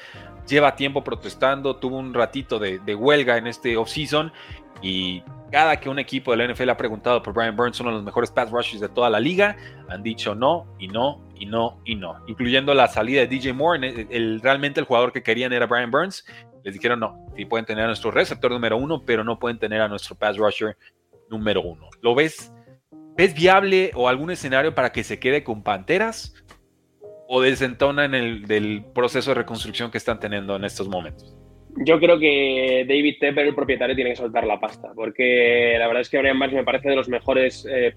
Lleva tiempo protestando, tuvo un ratito de, huelga en este offseason y cada que un equipo de la NFL ha preguntado por Brian Burns, uno de los mejores pass rushers de toda la liga, han dicho no y no y no y no, incluyendo la salida de DJ Moore. El, realmente el jugador que querían era Brian Burns les dijeron no, sí pueden tener a nuestro receptor número uno, pero no pueden tener a nuestro pass rusher número uno. ¿Lo ves? ¿Ves viable o algún escenario para que se quede con Panteras? ¿O desentona en el del proceso de reconstrucción que están teniendo en estos momentos? Yo creo que David Tepper, el propietario, tiene que soltar la pasta, porque la verdad es que Brian Burns me parece de los mejores eh,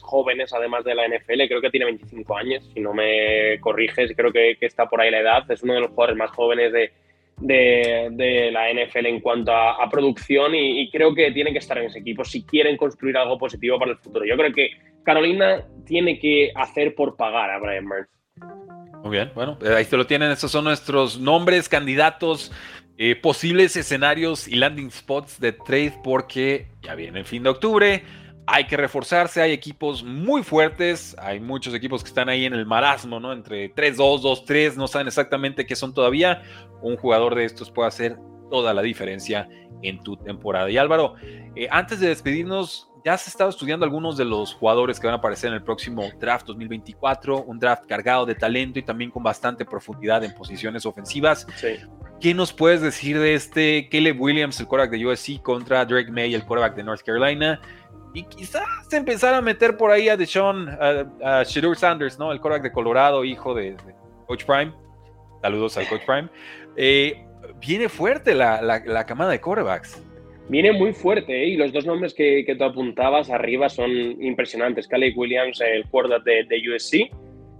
jóvenes, además de la NFL. Creo que tiene 25 años, si no me corriges, creo que, está por ahí la edad. Es uno de los jugadores más jóvenes de, de, la NFL en cuanto a, producción y, creo que tiene que estar en ese equipo si quieren construir algo positivo para el futuro. Yo creo que Carolina tiene que hacer por pagar a Brian Burns. Muy bien, bueno, ahí se lo tienen. Estos son nuestros nombres, candidatos eh, posibles escenarios y landing spots de trade porque ya viene el fin de octubre. Hay que reforzarse, hay equipos muy fuertes, hay muchos equipos que están ahí en el marasmo, ¿no? Entre 3-2, 2-3, no saben exactamente qué son todavía. Un jugador de estos puede hacer toda la diferencia en tu temporada. Y Álvaro, eh, antes de despedirnos, ya has estado estudiando algunos de los jugadores que van a aparecer en el próximo draft 2024, un draft cargado de talento y también con bastante profundidad en posiciones ofensivas. Sí. ¿Qué nos puedes decir de este Caleb Williams, el quarterback de USC, contra Drake May, el quarterback de North Carolina? Y quizás empezar a meter por ahí a Deshaun, a, Shadur Sanders, ¿no? El quarterback de Colorado, hijo de, Coach Prime. Saludos al Coach Prime. Eh, viene fuerte la, la, camada de quarterbacks. Viene muy fuerte, ¿eh? y los dos nombres que, que, tú apuntabas arriba son impresionantes. Caleb Williams, el quarterback de, de USC,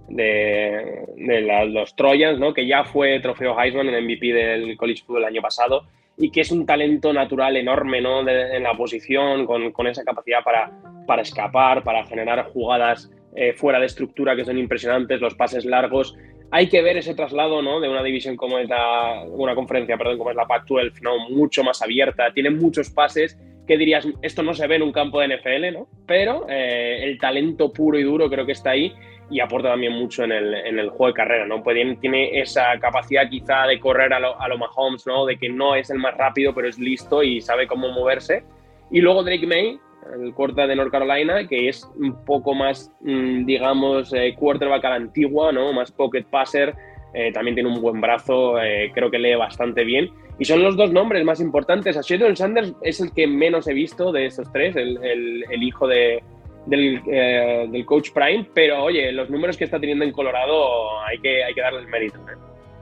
de, los Trojans, ¿no? que ya fue trofeo Heisman, el MVP del College Football el año pasado, y que es un talento natural enorme ¿no? en la posición, con, con, esa capacidad para, para escapar, para generar jugadas eh, fuera de estructura que son impresionantes, los pases largos. Hay que ver ese traslado ¿no? de una división como es la, una conferencia, perdón, como es la Pac-12, ¿no? mucho más abierta, tiene muchos pases que dirías, esto no se ve en un campo de NFL, ¿no? Pero eh, el talento puro y duro creo que está ahí y aporta también mucho en el, en el juego de carrera, ¿no? Puede, tiene esa capacidad quizá de correr a lo, a lo Mahomes, ¿no? De que no es el más rápido, pero es listo y sabe cómo moverse. Y luego Drake May, el corta de North Carolina, que es un poco más, mm, digamos, eh, quarterback a la antigua, ¿no? Más pocket passer, eh, también tiene un buen brazo, eh, creo que lee bastante bien. Y son los dos nombres más importantes. A Sheldon Sanders es el que menos he visto de estos tres, el, el, el hijo de, eh, del, coach Prime, pero oye, los números que está teniendo en Colorado hay que, hay que darle el mérito.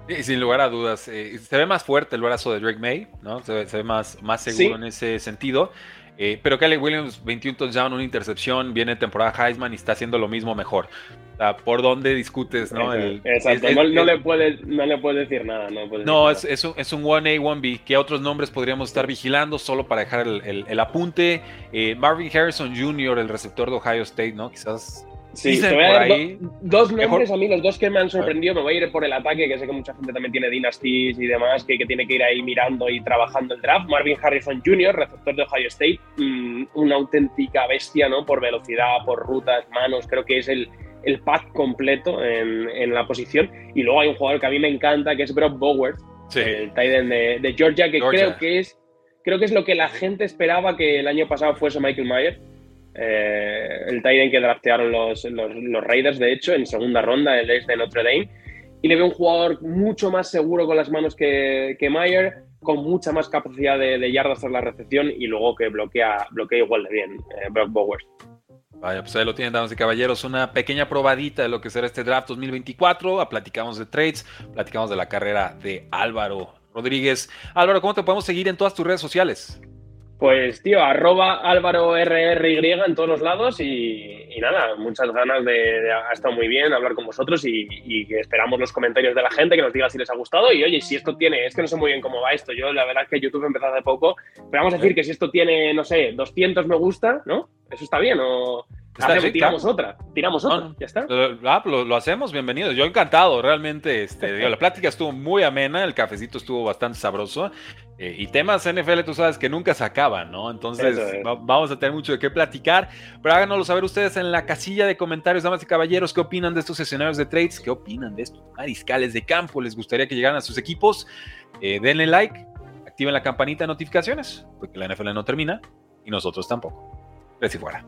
¿eh? sin lugar a dudas. Eh, se ve más fuerte el brazo de Drake May, ¿no? Se ve, más, más seguro en ese sentido. Eh, pero Kelly Williams, 21 touchdowns, una intercepción, viene temporada Heisman y está haciendo lo mismo mejor. ¿Por dónde discutes? ¿no? Exacto, no, le puedes, no le puedes decir nada. No, es, es, un, es un 1A, 1B. ¿Qué otros nombres podríamos estar vigilando solo para dejar el, el, apunte? Eh, Marvin Harrison Jr., el receptor de Ohio State, ¿no? Quizás Sí, te voy a dar dos nombres a mí, los dos que me han sorprendido. Me voy a ir por el ataque, que sé que mucha gente también tiene dynasties y demás, que, que tiene que ir ahí mirando y trabajando el draft. Marvin Harrison Jr., receptor de Ohio State, mm, una auténtica bestia, ¿no? Por velocidad, por rutas, manos, creo que es el, el pack completo en, en, la posición. Y luego hay un jugador que a mí me encanta, que es Brock Bowers, el tight end de, de Georgia, que creo que es creo que es lo que la gente esperaba que el año pasado fuese Michael Myers eh, el Tyrant que draftearon los, los, Raiders, de hecho, en segunda ronda, el ex de Notre Dame. Y le veo un jugador mucho más seguro con las manos que, que Mayer, con mucha más capacidad de, yardas tras la recepción y luego que bloquea, bloquea igual de bien eh, Brock Bowers. Vaya, pues ahí lo tienen, damas y caballeros, una pequeña probadita de lo que será este draft 2024. Platicamos de trades, platicamos de la carrera de Álvaro Rodríguez. Álvaro, ¿cómo te podemos seguir en todas tus redes sociales? Pues tío, arroba Álvaro RRY en todos los lados y, nada, muchas ganas de, ha estado muy bien hablar con vosotros y, esperamos los comentarios de la gente que nos diga si les ha gustado. Y oye, si esto tiene, es que no sé muy bien cómo va esto, yo la verdad es que YouTube empezó hace poco, pero vamos a decir que si esto tiene, no sé, 200 me gusta, ¿no? Eso está bien o tiramos otra, tiramos otra, ya está. Ah, pues lo, hacemos, bienvenidos. Yo encantado, realmente. Este, la plática estuvo muy amena, el cafecito estuvo bastante sabroso. Eh, y temas NFL, tú sabes que nunca se acaban, ¿no? Entonces vamos a tener mucho de qué platicar. Pero háganoslo saber ustedes en la casilla de comentarios, damas y caballeros, qué opinan de estos escenarios de trades, qué opinan de estos mariscales de campo. ¿Les gustaría que llegaran a sus equipos? Eh, denle like, activen la campanita de notificaciones, porque la NFL no termina y nosotros tampoco. Y fuera.